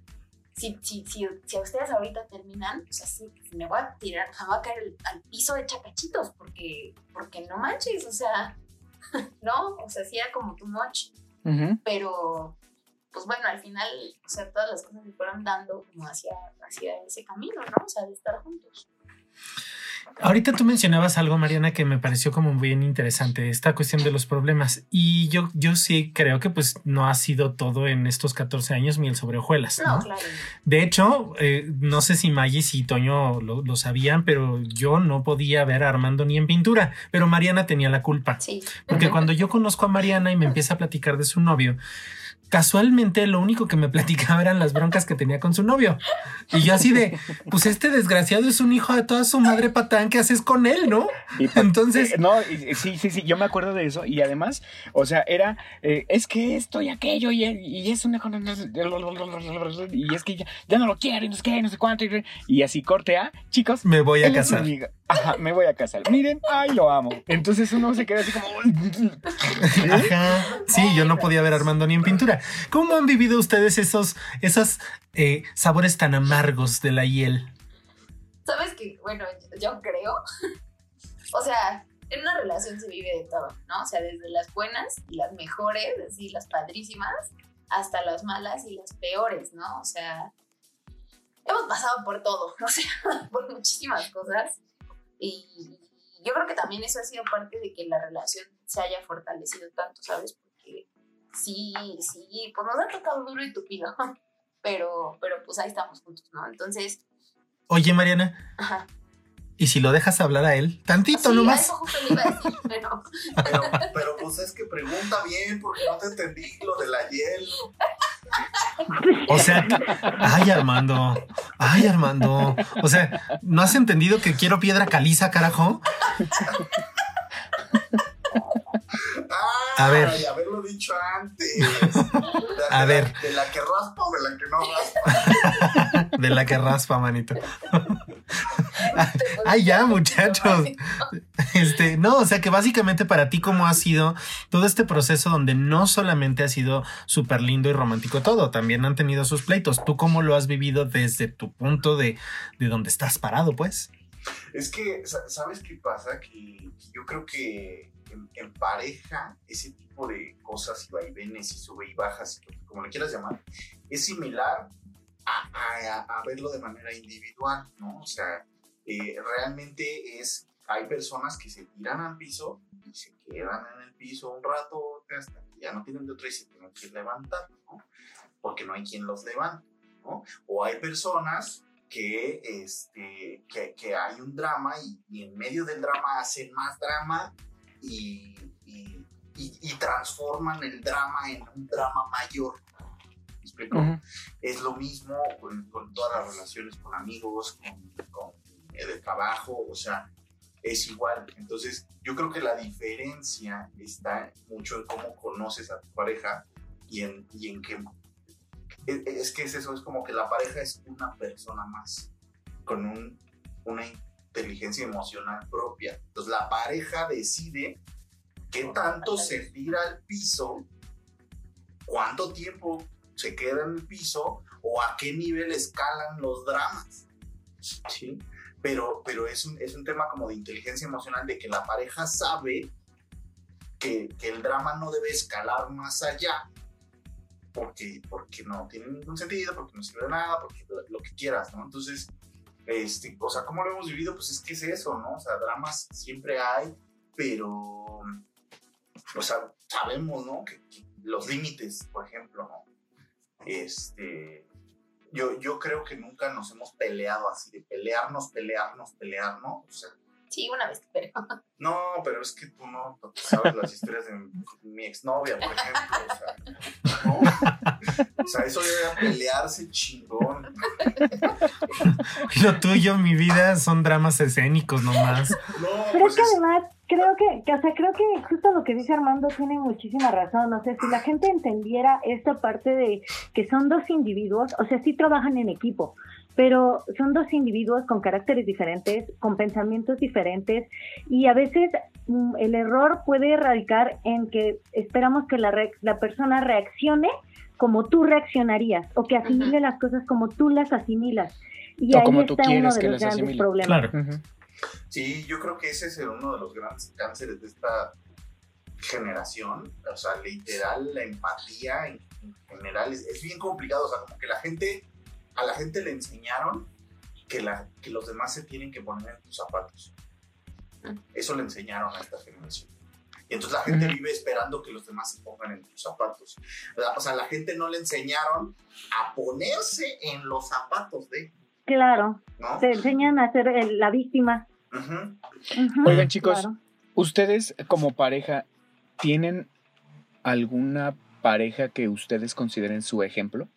si, si, si, si a ustedes ahorita terminan, o sea, sí, me voy a tirar, me voy a caer al, al piso de chacachitos, porque, porque no manches, o sea, [laughs] no, o sea, sí era como too much, pero pues bueno, al final, o sea, todas las cosas se fueron dando como hacia, hacia ese camino, ¿no? O sea, de estar juntos. Ahorita tú mencionabas algo, Mariana, que me pareció como bien interesante, esta cuestión de los problemas. Y yo, yo sí creo que pues no ha sido todo en estos 14 años miel sobre hojuelas. No, ¿no? claro. De hecho, eh, no sé si Magis y Toño lo, lo sabían, pero yo no podía ver a Armando ni en pintura, pero Mariana tenía la culpa. Sí. Porque cuando yo conozco a Mariana y me empieza a platicar de su novio, casualmente lo único que me [laughs] platicaba eran las broncas que tenía con su novio. Y yo así de, pues este desgraciado es un hijo de toda su madre patán, ¿qué haces con él, no? Y Entonces, eh, no, y- sí, sí, sí, yo me acuerdo de eso. Y además, o sea, era, eh, es que esto y aquello, y, y es una. Y es que ya, ya no lo quiero, y no sé qué, no sé cuánto. Y, y así corte a, chicos. me voy a casar. amigo. Ajá, me voy a casar. Miren, ay, lo amo. Entonces uno se queda así como. Ajá. Sí, yo no podía ver a Armando ni en pintura. ¿Cómo han vivido ustedes esos, esos eh, sabores tan amargos de la hiel? Sabes que, bueno, yo, yo creo, o sea, en una relación se vive de todo, ¿no? O sea, desde las buenas y las mejores, así las padrísimas, hasta las malas y las peores, ¿no? O sea, hemos pasado por todo, [laughs] o sea, por muchísimas cosas. Y yo creo que también eso ha sido parte de que la relación se haya fortalecido tanto, ¿sabes? Porque sí, sí, pues nos ha tocado duro y tupido, [laughs] pero, pero pues ahí estamos juntos, ¿no? Entonces, Oye, Mariana, ajá. ¿y si lo dejas hablar a él? Tantito Sí, nomás. Eso justo iba a decir, [laughs] pero Pero, pero pues es que pregunta bien, porque no te entendí lo de la hiel. [laughs] O sea, ay Armando, ay Armando. O sea, ¿no has entendido que quiero piedra caliza, carajo? A ver. haberlo dicho antes. De- [laughs] A de ver. La, de la que raspa o de la que no raspa. [laughs] De la que raspa, manito. [laughs] Ay, ya, muchachos. Este, no, o sea que básicamente para ti, ¿cómo ha sido todo este proceso donde no solamente ha sido súper lindo y romántico todo, también han tenido sus pleitos? ¿Tú cómo lo has vivido desde tu punto de, de donde estás parado, pues? Es que, ¿sabes qué pasa? Que yo creo que en, pareja, ese tipo de cosas y vaivenes y sube y bajas, como le quieras llamar, es similar a, verlo de manera individual, ¿no? O sea, eh, realmente es, hay personas que se tiran al piso y se quedan en el piso un rato hasta que ya no tienen de otra y se tienen que levantar, ¿no? Porque no hay quien los levante, ¿no? O hay personas que, este, que, que hay un drama y, y, en medio del drama hacen más drama y, y, transforman el drama en un drama mayor. ¿Me explico? Es lo mismo con, todas las relaciones con amigos, con, con el trabajo, o sea, es igual. Entonces, yo creo que la diferencia está mucho en cómo conoces a tu pareja y en, y en qué es, que es eso, es como que la pareja es una persona más, con un, una inteligencia emocional propia. Entonces la pareja decide qué tanto se tira al piso, cuánto tiempo se queda en el piso o a qué nivel escalan los dramas. ¿sí? Pero, pero es, un, es un tema como de inteligencia emocional, de que la pareja sabe que, que el drama no debe escalar más allá porque, porque no tiene ningún sentido, porque no sirve de nada, porque lo, que quieras, ¿no? Entonces, este, o sea, ¿cómo lo hemos vivido? Pues es que es eso, ¿no? O sea, dramas siempre hay, pero, o sea, sabemos, ¿no? Que, los límites, por ejemplo, ¿no? Este, yo, yo creo que nunca nos hemos peleado así, de pelearnos, pelearnos, pelearnos, o sea, Sí, una vez, pero. [laughs] No, pero es que tú no sabes las historias de mi, exnovia, por ejemplo. O sea, ¿no? o sea, eso debe pelearse chingón. [laughs] Lo tuyo, mi vida, son dramas escénicos nomás. No, pero pues que además creo que, o sea, creo que justo lo que dice Armando tiene muchísima razón. O sea, si la gente entendiera esta parte de que son dos individuos, o sea, sí trabajan en equipo, pero son dos individuos con caracteres diferentes, con pensamientos diferentes y a veces mm, el error puede radicar en que esperamos que la, la persona reaccione como tú reaccionarías o que asimile las cosas como tú las asimilas. Y ahí está uno de los grandes problemas. Sí, yo creo que ese es uno de los grandes cánceres de esta generación. O sea, literal, la empatía en, general es, es bien complicado. O sea, como que la gente a la gente le enseñaron que, la, que los demás se tienen que poner en tus zapatos. Eso le enseñaron a esta generación. Y entonces la gente vive esperando que los demás se pongan en tus zapatos. O sea, la gente no le enseñaron a ponerse en los zapatos de. Claro. Se enseñan a ser la víctima. Oigan, chicos, ¿ustedes como pareja tienen alguna pareja que ustedes consideren su ejemplo?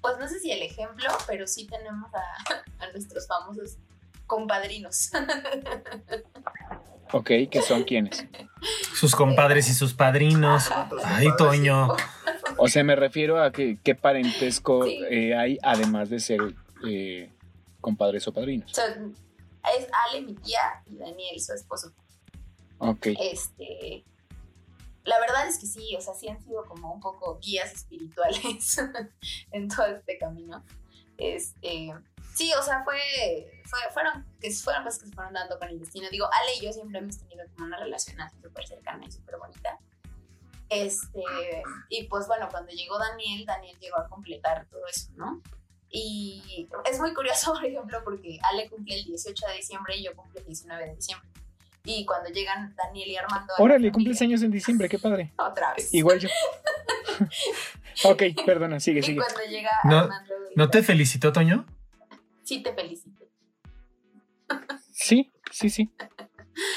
pues no sé si el ejemplo, pero sí tenemos a, [laughs] nuestros famosos compadrinos. Ok, ¿qué son quiénes? Sus compadres y sus padrinos. Ay, Toño. O sea, me refiero a que, qué parentesco eh, hay además de ser eh, compadres o padrinos. es Ale, mi tía, y Daniel, su esposo. Ok. Este, la verdad es que sí, o sea, sí han sido como un poco guías espirituales [laughs] en todo este camino. Este, sí, o sea, fue, fueron, que fueron cosas que se fueron dando con el destino. Digo, Ale y yo siempre hemos tenido como una relación así súper cercana y súper bonita. Este, y pues bueno, cuando llegó Daniel, Daniel llegó a completar todo eso, ¿no? Y es muy curioso, [laughs] por ejemplo, porque Ale cumple el 18 de diciembre y yo cumple el 19 de diciembre. Y cuando llegan Daniel y Armando. Órale, cumples años en diciembre, qué padre. [laughs] Otra vez. Igual yo. [laughs] ok, perdona, sigue, sigue. Y cuando llega no, Armando. ¿No te felicitó, Toño? Sí, te felicito. sí, sí, sí.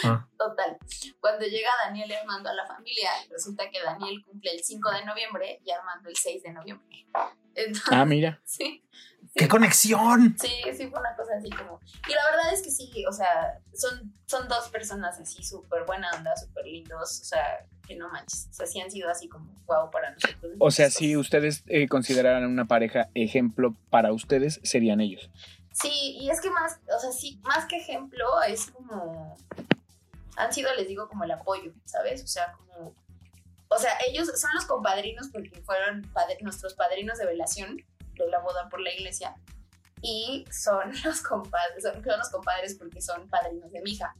Ah. Total. Cuando llega Daniel y Armando a la familia, resulta que Daniel cumple el 5 de noviembre y Armando el 6 de noviembre. ah, mira. Sí. ¡Qué conexión! Sí, sí, fue una cosa así como. Y la verdad es que sí, o sea, son, son dos personas así súper buena onda, súper lindos, o sea, que no manches. O sea, sí han sido así como guau para nosotros. O sea, si ustedes eh, consideraran una pareja ejemplo para ustedes, serían ellos. Sí, y es que más, o sea, sí, más que ejemplo, es como, han sido, les digo, como el apoyo, ¿sabes? O sea, como, o sea, ellos son los compadrinos porque fueron nuestros padrinos de velación de la boda por la iglesia y son [laughs] los compadres, son, los compadres porque son padrinos de mi hija.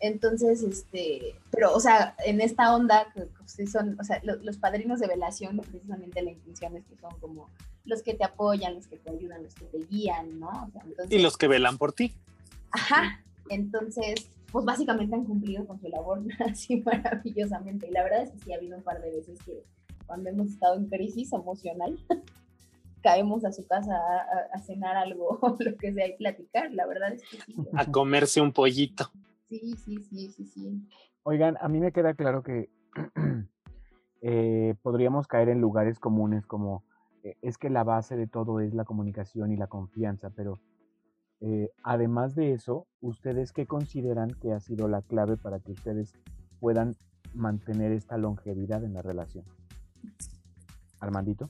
Entonces, este, pero, o sea, en esta onda, que son, o sea, los padrinos de velación, precisamente la intención es que son como los que te apoyan, los que te ayudan, los que te guían, ¿no? y los que velan por ti. Ajá, entonces, pues básicamente han cumplido con su labor [laughs] así maravillosamente. Y la verdad es que sí ha habido un par de veces que cuando hemos estado en crisis emocional, [laughs] caemos a su casa a, cenar algo [laughs] o lo que sea y platicar. La verdad es que sí. A comerse un pollito. Sí, sí, sí, sí, sí. Oigan, a mí me queda claro que [clears throat] eh, podríamos caer en lugares comunes como eh, es que la base de todo es la comunicación y la confianza, pero eh, además de eso, ¿ustedes qué consideran que ha sido la clave para que ustedes puedan mantener esta longevidad en la relación? Armandito.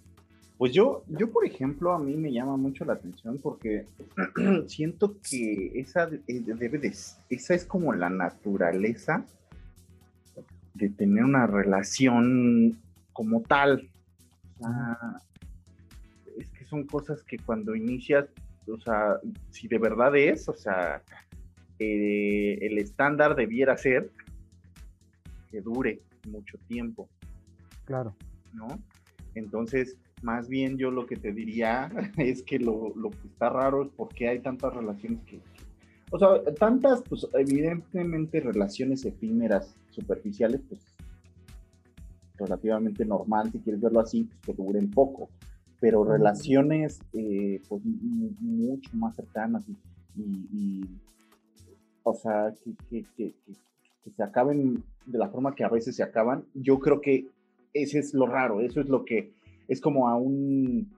Pues yo, yo, por ejemplo, a mí me llama mucho la atención porque [clears throat] siento que esa eh, debe de, esa es como la naturaleza de tener una relación como tal. es que son cosas que cuando inicias, o sea, si de verdad es, o sea, eh, el estándar debiera ser que dure mucho tiempo. Claro. ¿No? Entonces, más bien yo lo que te diría [laughs] es que lo, lo que está raro es por qué hay tantas relaciones que, o sea, tantas, pues evidentemente relaciones efímeras, superficiales, pues relativamente normal, si quieres verlo así, pues que duren poco, pero relaciones eh, pues mucho más cercanas y, o sea, que, que, que se acaben de la forma que a veces se acaban, yo creo que ese es lo raro, eso es lo que es como a un,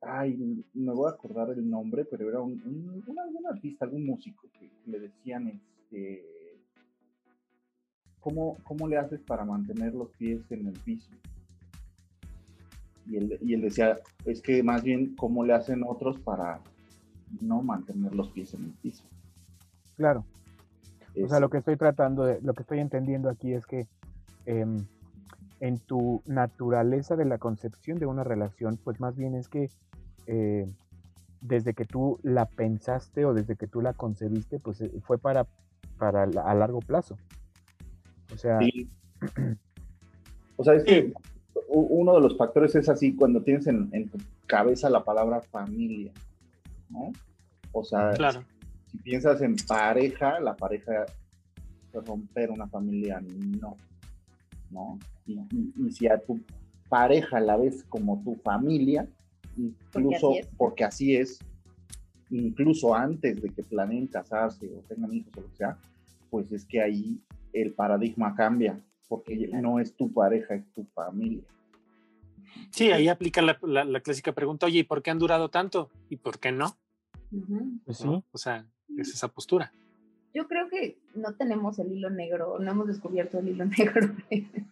ay, me voy a acordar el nombre, pero era un, algún artista, algún músico que, le decían, este, ¿cómo, ¿cómo le haces para mantener los pies en el piso? Y él, y él decía, es que más bien, ¿cómo le hacen otros para no mantener los pies en el piso? Claro. O sea, lo que estoy tratando, de, lo que estoy entendiendo aquí es que em, en tu naturaleza de la concepción de una relación, pues más bien es que eh, desde que tú la pensaste o desde que tú la concebiste, pues eh, fue para, para a largo plazo. O sea... O sea, es que uno de los factores es así cuando tienes en, tu cabeza la palabra familia, ¿no? O sea, si, piensas en pareja, la pareja romper una familia, no, ¿no? Y, si a tu pareja la ves como tu familia, incluso porque así es, incluso antes de que planeen casarse o tengan hijos o lo que sea, pues es que ahí el paradigma cambia, porque no es tu pareja, es tu familia. Sí, ahí aplica la, clásica pregunta, oye, ¿y por qué han durado tanto? ¿Y por qué no? Pues sí. O sea, es esa postura yo creo que no tenemos el hilo negro, no hemos descubierto el hilo [laughs] negro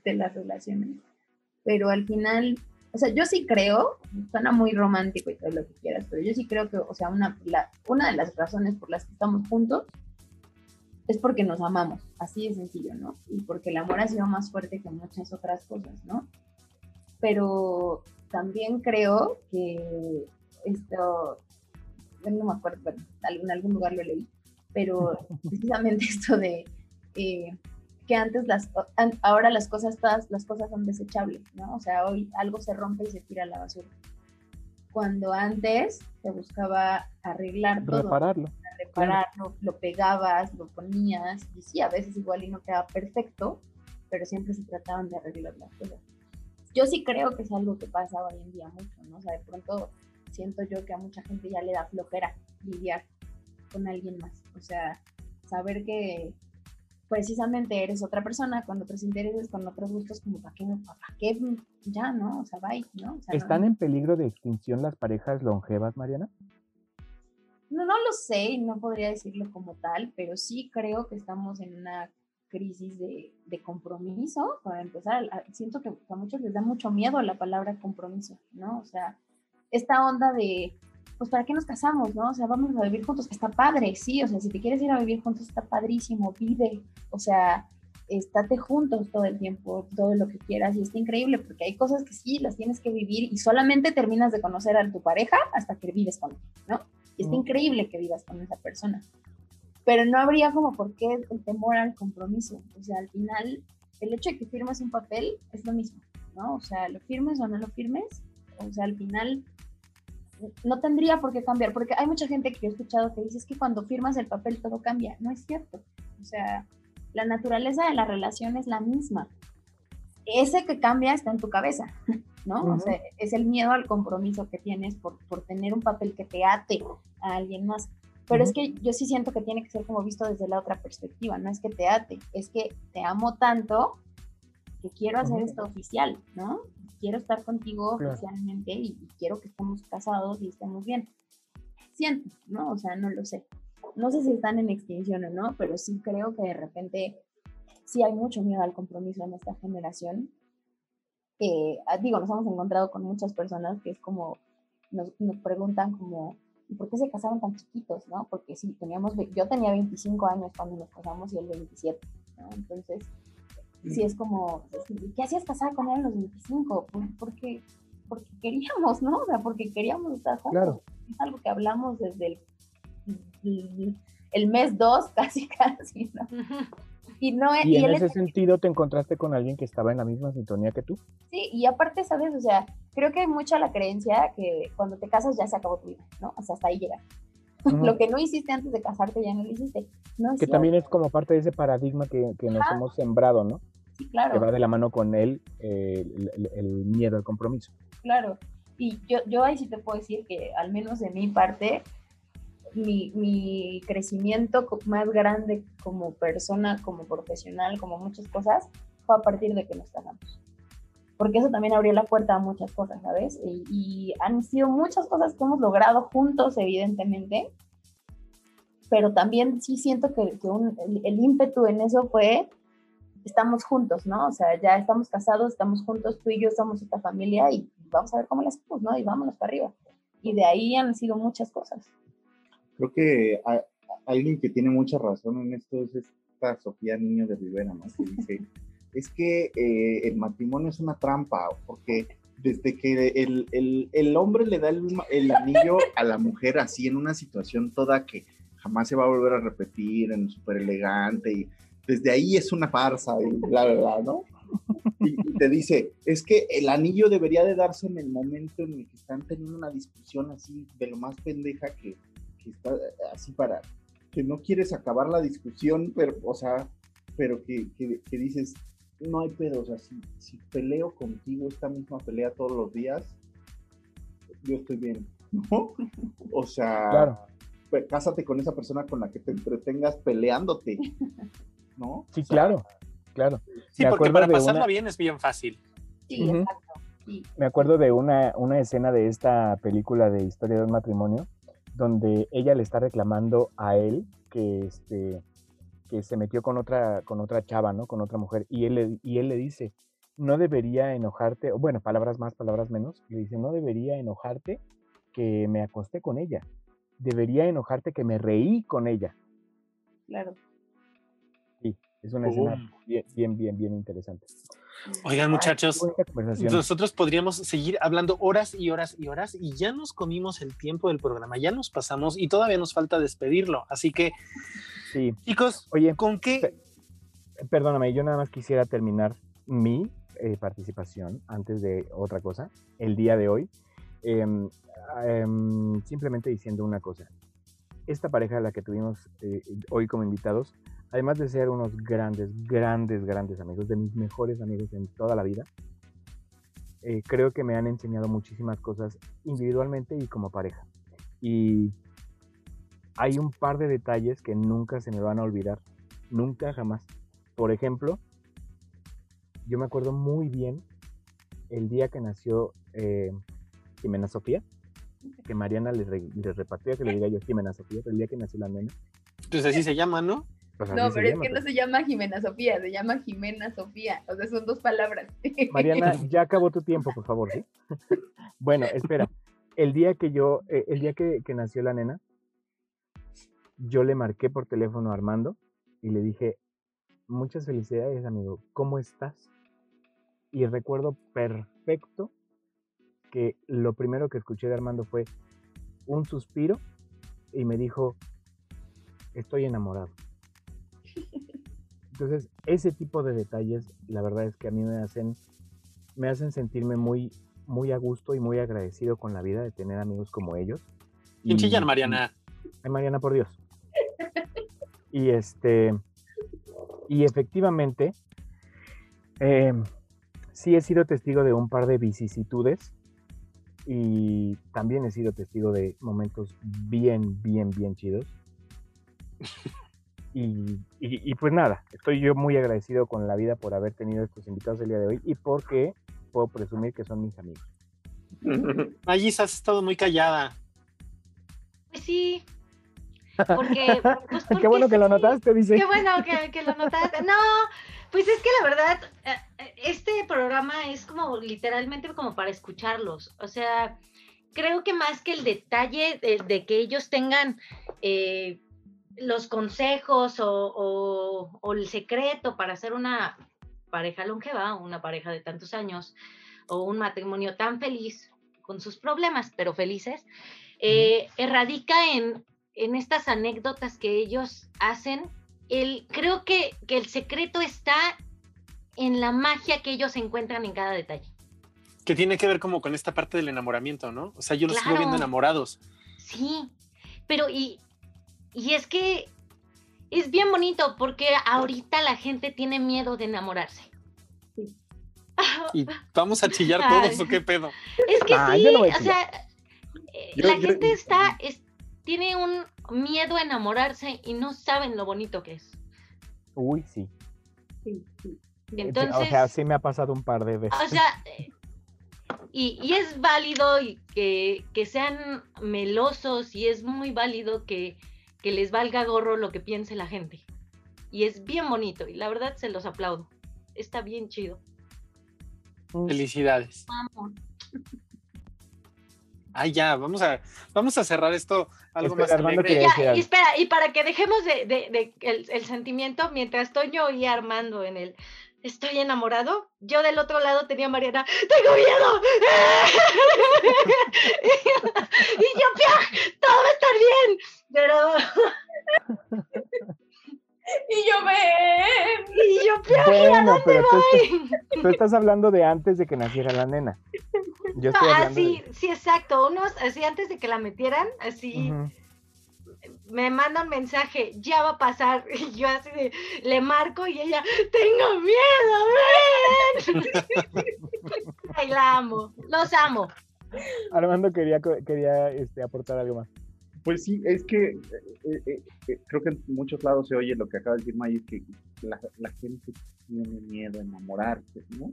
de, las relaciones, pero al final, o sea, yo sí creo, suena muy romántico y todo lo que quieras, pero yo sí creo que, o sea, una, una de las razones por las que estamos juntos es porque nos amamos, así de sencillo, ¿no? Y porque el amor ha sido más fuerte que muchas otras cosas, ¿no? Pero también creo que esto, no me acuerdo, en algún lugar lo leí, pero [laughs] precisamente esto de eh, que antes las, ahora las cosas, todas las cosas son desechables, ¿no? O sea, hoy algo se rompe y se tira a la basura. Cuando antes se buscaba arreglar todo. Repararlo. Repararlo, lo pegabas, lo ponías, y sí, a veces igual y no quedaba perfecto, pero siempre se trataban de arreglar las cosas. Yo sí creo que es algo que pasa hoy en día mucho, ¿no? O sea, de pronto siento yo que a mucha gente ya le da flojera lidiar con alguien más. O sea, saber que precisamente eres otra persona con otros intereses, con otros gustos, como para qué, para qué ya, ¿no? O sea, bye, ¿no? ¿Están en peligro de extinción las parejas longevas, Mariana? No, no lo sé, no podría decirlo como tal, pero sí creo que estamos en una crisis de, de compromiso. Para empezar, siento que a muchos les da mucho miedo la palabra compromiso, ¿no? O sea, esta onda de pues ¿para qué nos casamos, no? O sea, vamos a vivir juntos, está padre, sí, o sea, si te quieres ir a vivir juntos está padrísimo, vive, o sea, estate juntos todo el tiempo, todo lo que quieras y está increíble porque hay cosas que sí las tienes que vivir y solamente terminas de conocer a tu pareja hasta que vives con él, ¿no? Y está increíble que vivas con esa persona. Pero no habría como por qué el temor al compromiso. O sea, al final, el hecho de que firmes un papel es lo mismo, ¿no? O sea, lo firmes o no lo firmes, o sea, al final no tendría por qué cambiar, porque hay mucha gente que he escuchado que dice es que cuando firmas el papel todo cambia. No es cierto. O sea, la naturaleza de la relación es la misma. Ese que cambia está en tu cabeza, [laughs] ¿no? O sea, es el miedo al compromiso que tienes por, por tener un papel que te ate a alguien más. Pero es que yo sí siento que tiene que ser como visto desde la otra perspectiva, no es que te ate, es que te amo tanto que quiero hacer esto oficial, ¿no? Quiero estar contigo oficialmente y, y, quiero que estemos casados y estemos bien. Siento, ¿no? O sea, no lo sé no sé si están en extinción o no, pero sí creo que de repente sí hay mucho miedo al compromiso en esta generación. Ah, digo, nos hemos encontrado con muchas personas que es como, nos, nos preguntan como, ¿y por qué se casaron tan chiquitos? ¿no? Porque sí, teníamos, yo tenía 25 años cuando nos casamos y él 27, ¿no? Entonces, sí es como, ¿qué hacías casar con él a los 25? Porque, porque queríamos, ¿no? O sea, porque queríamos estar juntos. Claro. Es algo que hablamos desde el el mes dos, [laughs] casi, casi, ¿no? Y, no, y, en ese sentido te encontraste con alguien que estaba en la misma sintonía que tú. Sí, y aparte, ¿sabes? O sea, creo que hay mucha la creencia que cuando te casas ya se acabó tu vida, ¿no? O sea, hasta ahí llega. [laughs] Lo que no hiciste antes de casarte ya no lo hiciste. que también es como parte de ese paradigma que, que nos hemos sembrado, ¿no? Claro. Que va de la mano con él el, el, miedo al compromiso. Claro. Y yo, yo ahí sí te puedo decir que, al menos de mi parte, mi, mi, crecimiento más grande como persona, como profesional, como muchas cosas, fue a partir de que nos casamos. Porque eso también abrió la puerta a muchas cosas, ¿sabes? Y, han sido muchas cosas que hemos logrado juntos, evidentemente, pero también sí siento que, que un, el, ímpetu en eso fue, estamos juntos, ¿no? O sea, ya estamos casados, estamos juntos, tú y yo somos esta familia y vamos a ver cómo las hacemos, ¿no? Y vámonos para arriba. Y de ahí han sido muchas cosas creo que alguien que tiene mucha razón en esto es esta Sofía Niño de Rivera, ¿no? Que dice, [laughs] es que eh, el matrimonio es una trampa, porque desde que el, el, el hombre le da el, el, anillo a la mujer así en una situación toda que jamás se va a volver a repetir, en súper elegante, y desde ahí es una farsa, y bla, bla, bla, ¿no? Y, y, te dice, es que el anillo debería de darse en el momento en el que están teniendo una discusión así de lo más pendeja que, que está así para, que no quieres acabar la discusión, pero, o sea, pero que, que, dices, no hay pedo, o sea, si, si, peleo contigo esta misma pelea todos los días, yo estoy bien, ¿no? O sea, pues, cásate con esa persona con la que te entretengas peleándote, ¿no? Sí, claro, claro. Sí, porque para pasarla bien es bien fácil. Sí, exacto. Me acuerdo de una, una escena de esta película de Historia de un matrimonio, donde ella le está reclamando a él que, este, que se metió con otra, con otra chava, ¿no? Con otra mujer. Y él, le, y él le dice, no debería enojarte, bueno, palabras más, palabras menos, le dice, no debería enojarte que me acosté con ella. Debería enojarte que me reí con ella. Claro. Sí, es una escena bien, bien, bien, bien interesante. Oigan, muchachos, nosotros podríamos seguir hablando horas y horas y horas y ya nos comimos el tiempo del programa, ya nos pasamos y todavía nos falta despedirlo. Así que, sí. chicos, oye, ¿con qué? Perdóname, yo nada más quisiera terminar mi eh, participación antes de otra cosa, el día de hoy, em, em, simplemente diciendo una cosa. Esta pareja a la que tuvimos eh, hoy como invitados además de ser unos grandes, grandes, grandes amigos, de mis mejores amigos en toda la vida, eh, creo que me han enseñado muchísimas cosas individualmente y como pareja. Y hay un par de detalles que nunca se me van a olvidar, nunca jamás. Por ejemplo, yo me acuerdo muy bien el día que nació eh, Jimena Sofía, que Mariana les, les repartía que le diga yo Jimena Sofía, pero el día que nació la nena. Entonces así se llama, ¿no? Pues no, pero es que no se llama Jimena Sofía, se llama Jimena Sofía. O sea, son dos palabras. [laughs] Mariana, ya acabó tu tiempo, por favor, ¿sí? [laughs] bueno, espera. el día que yo, eh, el día que, que nació la nena, yo le marqué por teléfono a Armando y le dije, muchas felicidades, amigo, ¿cómo estás? Y recuerdo perfecto que lo primero que escuché de Armando fue un suspiro y me dijo, estoy enamorado. Entonces, ese tipo de detalles, la verdad es que a mí me hacen, me hacen sentirme muy, muy a gusto y muy agradecido con la vida de tener amigos como ellos. ¿Quién chillan, Mariana? Ay, Mariana, por Dios. Y este, y efectivamente, em, sí he sido testigo de un par de vicisitudes y también he sido testigo de momentos bien, bien, bien chidos. Y, y, y, pues nada, estoy yo muy agradecido con la vida por haber tenido estos invitados el día de hoy y porque puedo presumir que son mis amigos. [laughs] Magis, has estado muy callada. Pues sí. Porque, pues [laughs] Qué bueno que lo notaste, dice. Qué bueno que, que, lo notaste. No, pues es que la verdad, este programa es como literalmente como para escucharlos. O sea, creo que más que el detalle de, de que ellos tengan eh, los consejos o, o, o, el secreto para hacer una pareja longeva, una pareja de tantos años o un matrimonio tan feliz con sus problemas, pero felices, eh, radica en, en estas anécdotas que ellos hacen. El, creo que, que el secreto está en la magia que ellos encuentran en cada detalle. Que tiene que ver como con esta parte del enamoramiento, ¿no? O sea, yo los claro. sigo viendo enamorados. Sí, pero y, y es que es bien bonito porque ahorita la gente tiene miedo de enamorarse. [laughs] ¿Y vamos a chillar todos Ay. o qué pedo? Es que ah, sí, o sea, yo, la yo, gente yo, está, es, tiene un miedo a enamorarse y no saben lo bonito que es. Uy, sí. Sí, sí. Entonces, o sea, sí me ha pasado un par de veces. O sea, y, y es válido y que, que, sean melosos y es muy válido que, que les valga gorro lo que piense la gente. Y es bien bonito y la verdad se los aplaudo. Está bien chido. Felicidades. Vamos. Ay, ya, vamos a, vamos a cerrar esto algo espera, más alegre. Ya, y espera, y para que dejemos de, de, de el, el, sentimiento, mientras Toño y Armando en el estoy enamorado, yo del otro lado tenía a Mariana, tengo miedo. [laughs] y yo, Pia, todo va a estar bien. Pero [laughs] y yo ven. Y yo, Pia, bueno, pero tú, estás, tú estás hablando de antes de que naciera la nena. Yo estoy ah, sí, de... sí, exacto. Unos, así antes de que la metieran, así uh -huh. Me mandan mensaje, ya va a pasar. [laughs] Y yo así de, le marco y ella, tengo miedo, ven. [laughs] Ay, la amo, los amo. Armando quería, quería este, aportar algo más. Pues sí, es que eh, eh, eh, creo que en muchos lados se oye lo que acaba de decir May, que la, la gente tiene miedo a enamorarse, ¿no?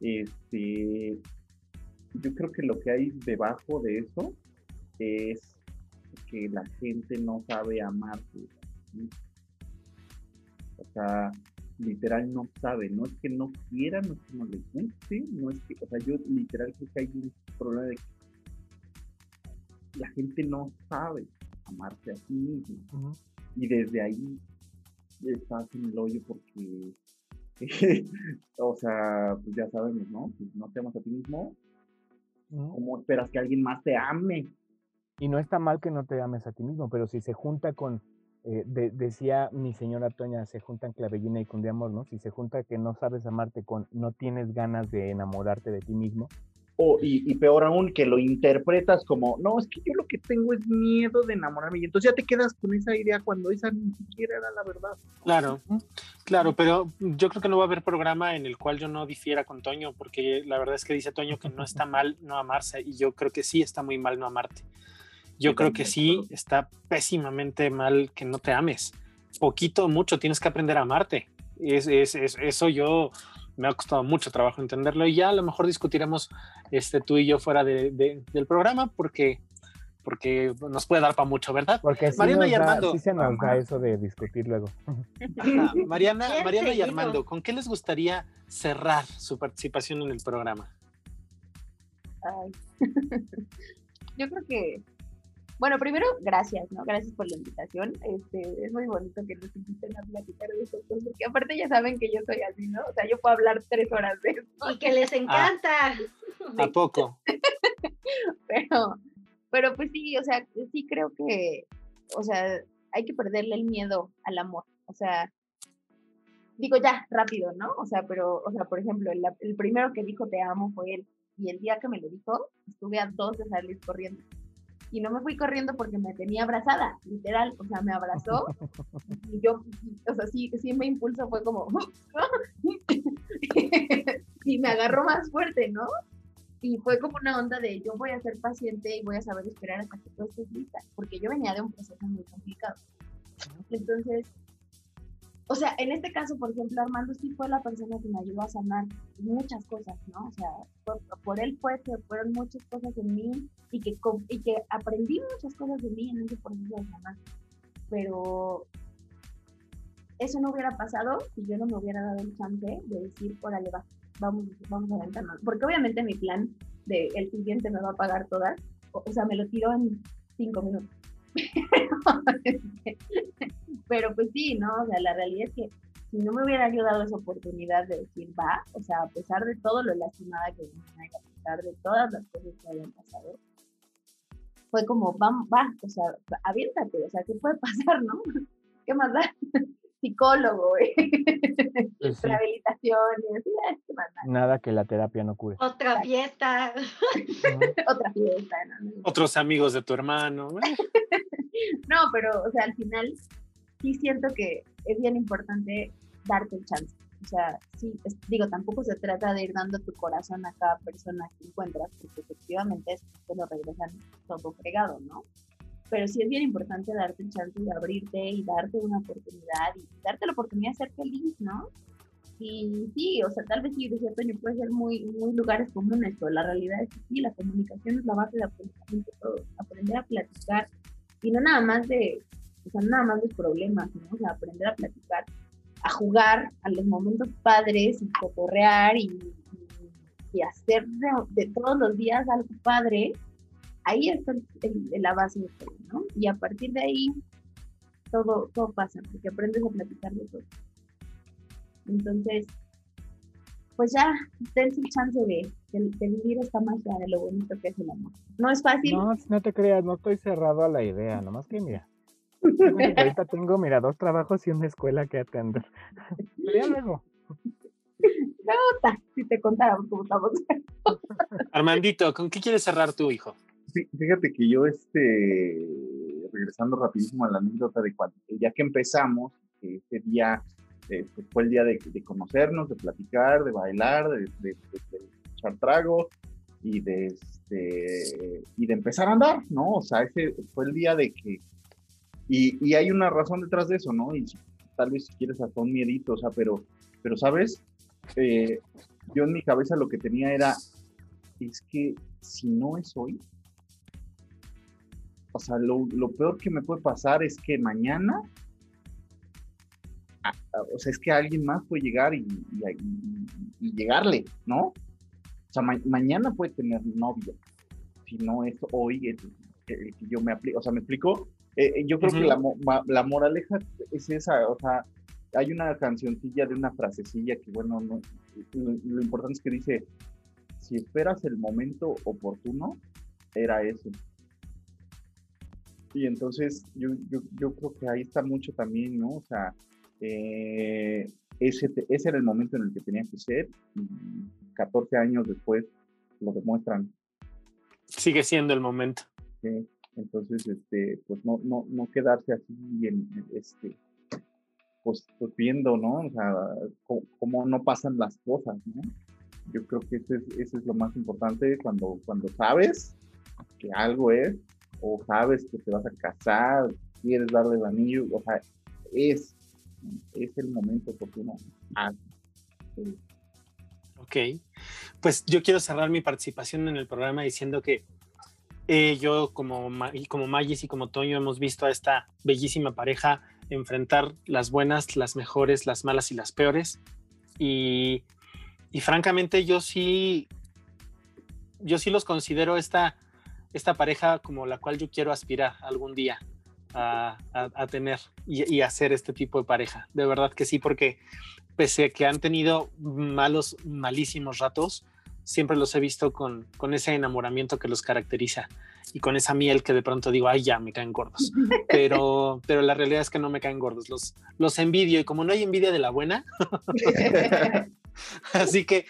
Este, yo creo que lo que hay debajo de eso es que la gente no sabe amarse. ¿sí? O sea, literal no sabe, no es que no quiera, no es que no le guste, no es que, o sea, yo literal creo que hay un problema de que la gente no sabe amarse a sí mismo. Uh -huh. Y desde ahí estás en el hoyo porque, [laughs] o sea, pues ya sabemos, ¿no? Si no te amas a ti mismo, ¿Cómo esperas que alguien más te ame? Y no está mal que no te ames a ti mismo, pero si se junta con, eh, de, decía mi señora Toña, se juntan clavellina y con de amor, ¿no? Si se junta que no sabes amarte con no tienes ganas de enamorarte de ti mismo. O, y, y, peor aún, que lo interpretas como, no, es que yo lo que tengo es miedo de enamorarme. Y entonces ya te quedas con esa idea cuando esa ni siquiera era la verdad. Claro, claro, pero yo creo que no va a haber programa en el cual yo no difiera con Toño, porque la verdad es que dice Toño que no está mal no amarse, y yo creo que sí está muy mal no amarte. Yo creo que sí está pésimamente mal que no te ames. Poquito o mucho tienes que aprender a amarte. Es, es, es, eso yo me ha costado mucho trabajo entenderlo y ya a lo mejor discutiremos este, tú y yo fuera de, de, del programa porque, porque nos puede dar para mucho, ¿verdad? Porque sí Mariana y Armando. Da, sí se nos da eso de discutir luego. Ajá. [laughs] Mariana, Mariana y Armando, ¿con qué les gustaría cerrar su participación en el programa? Ay. [laughs] yo creo que, bueno, primero, gracias, ¿no? Gracias por la invitación. Este, es muy bonito que nos inviten a platicar de esto, porque aparte ya saben que yo soy así, ¿no? O sea, yo puedo hablar tres horas de esto. Y que les encanta. ¿A poco? [laughs] pero, pero pues sí, o sea, sí creo que, o sea, hay que perderle el miedo al amor. O sea, digo ya, rápido, ¿no? O sea, pero, o sea, por ejemplo, el, el primero que dijo te amo fue él. Y el día que me lo dijo, estuve a dos de salir corriendo. Y no me fui corriendo porque me tenía abrazada, literal. O sea, me abrazó y yo, o sea, sí, sí me impulso, fue como, [laughs] y me agarró más fuerte, ¿no? Y fue como una onda de yo voy a ser paciente y voy a saber esperar hasta que tú estés lista, porque yo venía de un proceso muy complicado. Entonces, o sea, en este caso, por ejemplo, Armando sí fue la persona que me ayudó a sanar muchas cosas, ¿no? O sea, por, él fue que fueron muchas cosas en mí y que, y que aprendí muchas cosas de mí en ese proceso de sanar. Pero eso no hubiera pasado si yo no me hubiera dado el chance de decir, órale, va, vamos, vamos a aventarnos. Porque obviamente mi plan de el siguiente me va a pagar todas, o, sea, me lo tiró en cinco minutos. [laughs] Pero pues sí, ¿no? O sea, la realidad es que si no me hubiera ayudado esa oportunidad de decir, va, o sea, a pesar de todo lo lastimada que me a pesar de todas las cosas que habían pasado, fue como, va, va, o sea, aviéntate, o sea, ¿qué puede pasar, no? [laughs] ¿Qué más da? [laughs] psicólogo, rehabilitaciones, Nada que la terapia no cure. Otra fiesta. Otra fiesta. Otros amigos de tu hermano. [laughs] no, pero, o sea, al final sí siento que es bien importante darte el chance. O sea, sí, digo, tampoco se trata de ir dando tu corazón a cada persona que encuentras, porque efectivamente es que lo regresan todo fregado, ¿no? pero sí es bien importante darte el chance de abrirte y darte una oportunidad y darte la oportunidad de ser feliz, ¿no? Y sí, o sea, tal vez sí, de cierto año puede ser muy, muy lugares comunes, pero la realidad es que sí, la comunicación es la base de absolutamente. Aprender a platicar y no nada más de, o sea, nada más de problemas, ¿no? O sea, aprender a platicar, a jugar a los momentos padres y cotorrear y, y, hacer de, de, todos los días algo padre ahí está la base de todo, ¿no? Y a partir de ahí, todo, todo pasa, porque aprendes a platicar de todo. Entonces, pues ya, dense el chance de, vivir esta magia de lo bonito que es el amor. No es fácil. No, no te creas, no estoy cerrado a la idea, nomás que mira. [laughs] ahorita tengo, mira, dos trabajos y una escuela que atender. Pero luego. No, si te contáramos cómo estamos. [laughs] Armandito, ¿con qué quieres cerrar tu hijo? fíjate que yo, este, regresando rapidísimo a la anécdota de cuando, ya que empezamos, ese día eh, pues, fue el día de, conocernos, de platicar, de bailar, de, echar trago y de, este, y de empezar a andar, ¿no? O sea, ese fue el día de que... Y, y hay una razón detrás de eso, ¿no? Y tal vez si quieres hasta un miedito, o sea, pero, pero ¿sabes? Eh, yo en mi cabeza lo que tenía era, es que si no es hoy, o sea, lo, peor que me puede pasar es que mañana, o sea, es que alguien más puede llegar y, llegarle, ¿no? O sea, mañana puede tener novia, si no es hoy el, que yo me aplico, o sea, me explico. Eh, eh, yo creo que la, la, moraleja es esa, o sea, hay una cancioncilla de una frasecilla que, bueno, no, lo importante es que dice, si esperas el momento oportuno, era eso. Y entonces yo, yo, yo, creo que ahí está mucho también, ¿no? O sea, eh, ese, ese era el momento en el que tenía que ser y 14 años después lo demuestran. Sigue siendo el momento. Sí, entonces, este, pues no, no, no quedarse así en, este, pues, pues, viendo, ¿no? O sea, cómo, no pasan las cosas, ¿no? Yo creo que ese es, ese es lo más importante cuando, cuando sabes que algo es, o sabes que te vas a casar, quieres darle el anillo, o sea, es, es el momento oportuno. Ah, ok, pues yo quiero cerrar mi participación en el programa diciendo que eh, yo como, como Magis y como Toño hemos visto a esta bellísima pareja enfrentar las buenas, las mejores, las malas y las peores. Y, y francamente yo sí, yo sí los considero esta esta pareja como la cual yo quiero aspirar algún día a, tener y, y, hacer este tipo de pareja. De verdad que sí, porque pese a que han tenido malos, malísimos ratos, siempre los he visto con, con ese enamoramiento que los caracteriza y con esa miel que de pronto digo, ay, ya me caen gordos. [laughs] Pero, pero la realidad es que no me caen gordos, los, los envidio y como no hay envidia de la buena. [laughs] [laughs] Así que,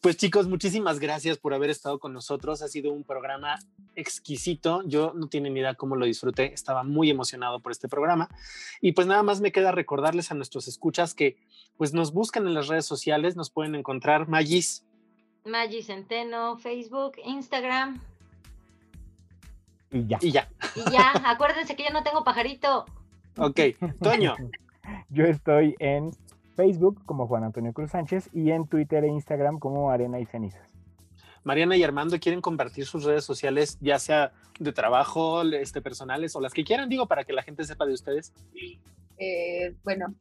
pues chicos, muchísimas gracias por haber estado con nosotros. Ha sido un programa exquisito. Yo no tiene ni idea cómo lo disfruté. Estaba muy emocionado por este programa. Y pues nada más me queda recordarles a nuestros escuchas que pues nos buscan en las redes sociales. Nos pueden encontrar Magis. Magis Centeno, Facebook, Instagram. Y ya. Y ya. Y ya, acuérdense que yo no tengo pajarito. Ok, Toño. [laughs] yo estoy en Facebook como Juan Antonio Cruz Sánchez y en Twitter e Instagram como Arena y Cenizas. Mariana y Armando quieren compartir sus redes sociales, ya sea de trabajo, este, personales o las que quieran, digo, para que la gente sepa de ustedes. Eh, bueno,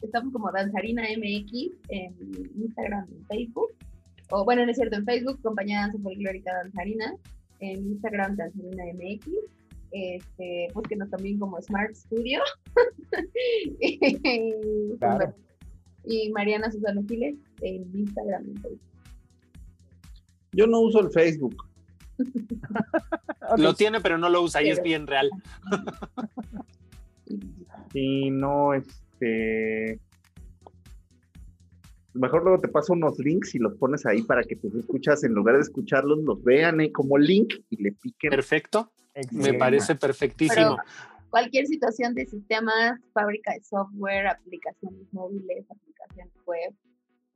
estamos como Danzarina MX en Instagram y Facebook. O bueno, no es cierto, en Facebook, Compañía de Danza Folclórica Danzarina en Instagram Danzarina MX. Este, búsquenos también como Smart Studio. [laughs] y, Mariana Susana Giles en Instagram y Facebook. Yo no uso el Facebook. [laughs] Lo tiene, pero no lo usa y es bien real. [laughs] y no, este mejor luego te paso unos links y los pones ahí para que tus escuchas, en lugar de escucharlos, los vean eh, como link y le piquen. Perfecto. Me parece perfectísimo. cualquier situación de sistemas, fábrica de software, aplicaciones móviles, aplicaciones web,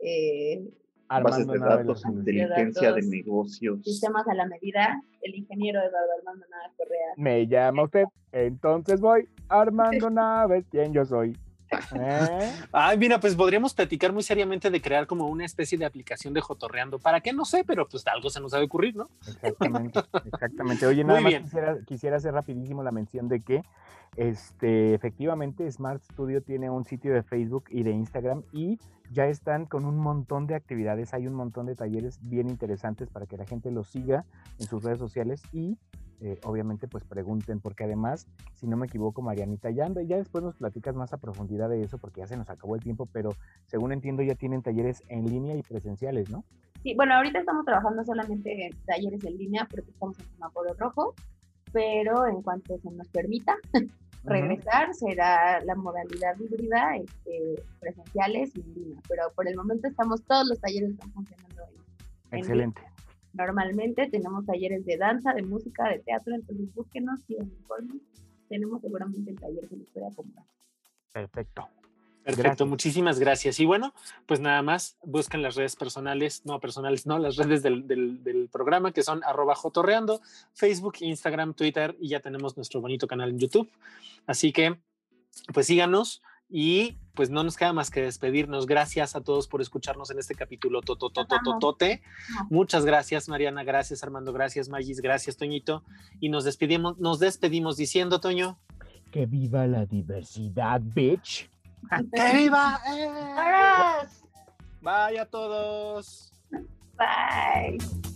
eh, bases de datos, inteligencia de, negocios. Sistemas a la medida, el ingeniero Eduardo Armando Naves Correa. Me llama usted, entonces voy Armando [laughs] Naves, ¿quién yo soy? ¿Eh? [laughs] Ay, mira, pues podríamos platicar muy seriamente de crear como una especie de aplicación de jotorreando. ¿Para qué? No sé, pero pues algo se nos ha de ocurrir, ¿no? Exactamente, [laughs] exactamente. Oye, nada más quisiera, quisiera, hacer rapidísimo la mención de que este, efectivamente Smart Studio tiene un sitio de Facebook y de Instagram y ya están con un montón de actividades, hay un montón de talleres bien interesantes para que la gente los siga en sus redes sociales y eh, obviamente pues pregunten, porque además, si no me equivoco, Marianita, ya, ya después nos platicas más a profundidad de eso, porque ya se nos acabó el tiempo, pero según entiendo ya tienen talleres en línea y presenciales, ¿no? Sí, bueno, ahorita estamos trabajando solamente en talleres en línea porque estamos en semáforo rojo, pero en cuanto se nos permita [laughs] regresar, será la modalidad híbrida, este, presenciales y en línea, pero por el momento estamos, todos los talleres están funcionando ahí. Excelente. Normalmente tenemos talleres de danza, de música, de teatro, entonces búsquenos y informes. Tenemos seguramente el taller que les pueda comprar. Perfecto. Perfecto, muchísimas gracias. Y bueno, pues nada más, busquen las redes personales, no personales, no, las redes del, del, programa que son arroba jotorreando, Facebook, Instagram, Twitter y ya tenemos nuestro bonito canal en YouTube. Así que, pues síganos, y pues no nos queda más que despedirnos. Gracias a todos por escucharnos en este capítulo tototototote. Muchas gracias, Mariana. Gracias, Armando. Gracias, Magis. Gracias, Toñito. Y nos despedimos, nos despedimos diciendo, Toño. Que viva la diversidad, bitch. [laughs] ¡Que viva! Eh. ¡Bye Bye a todos. Bye.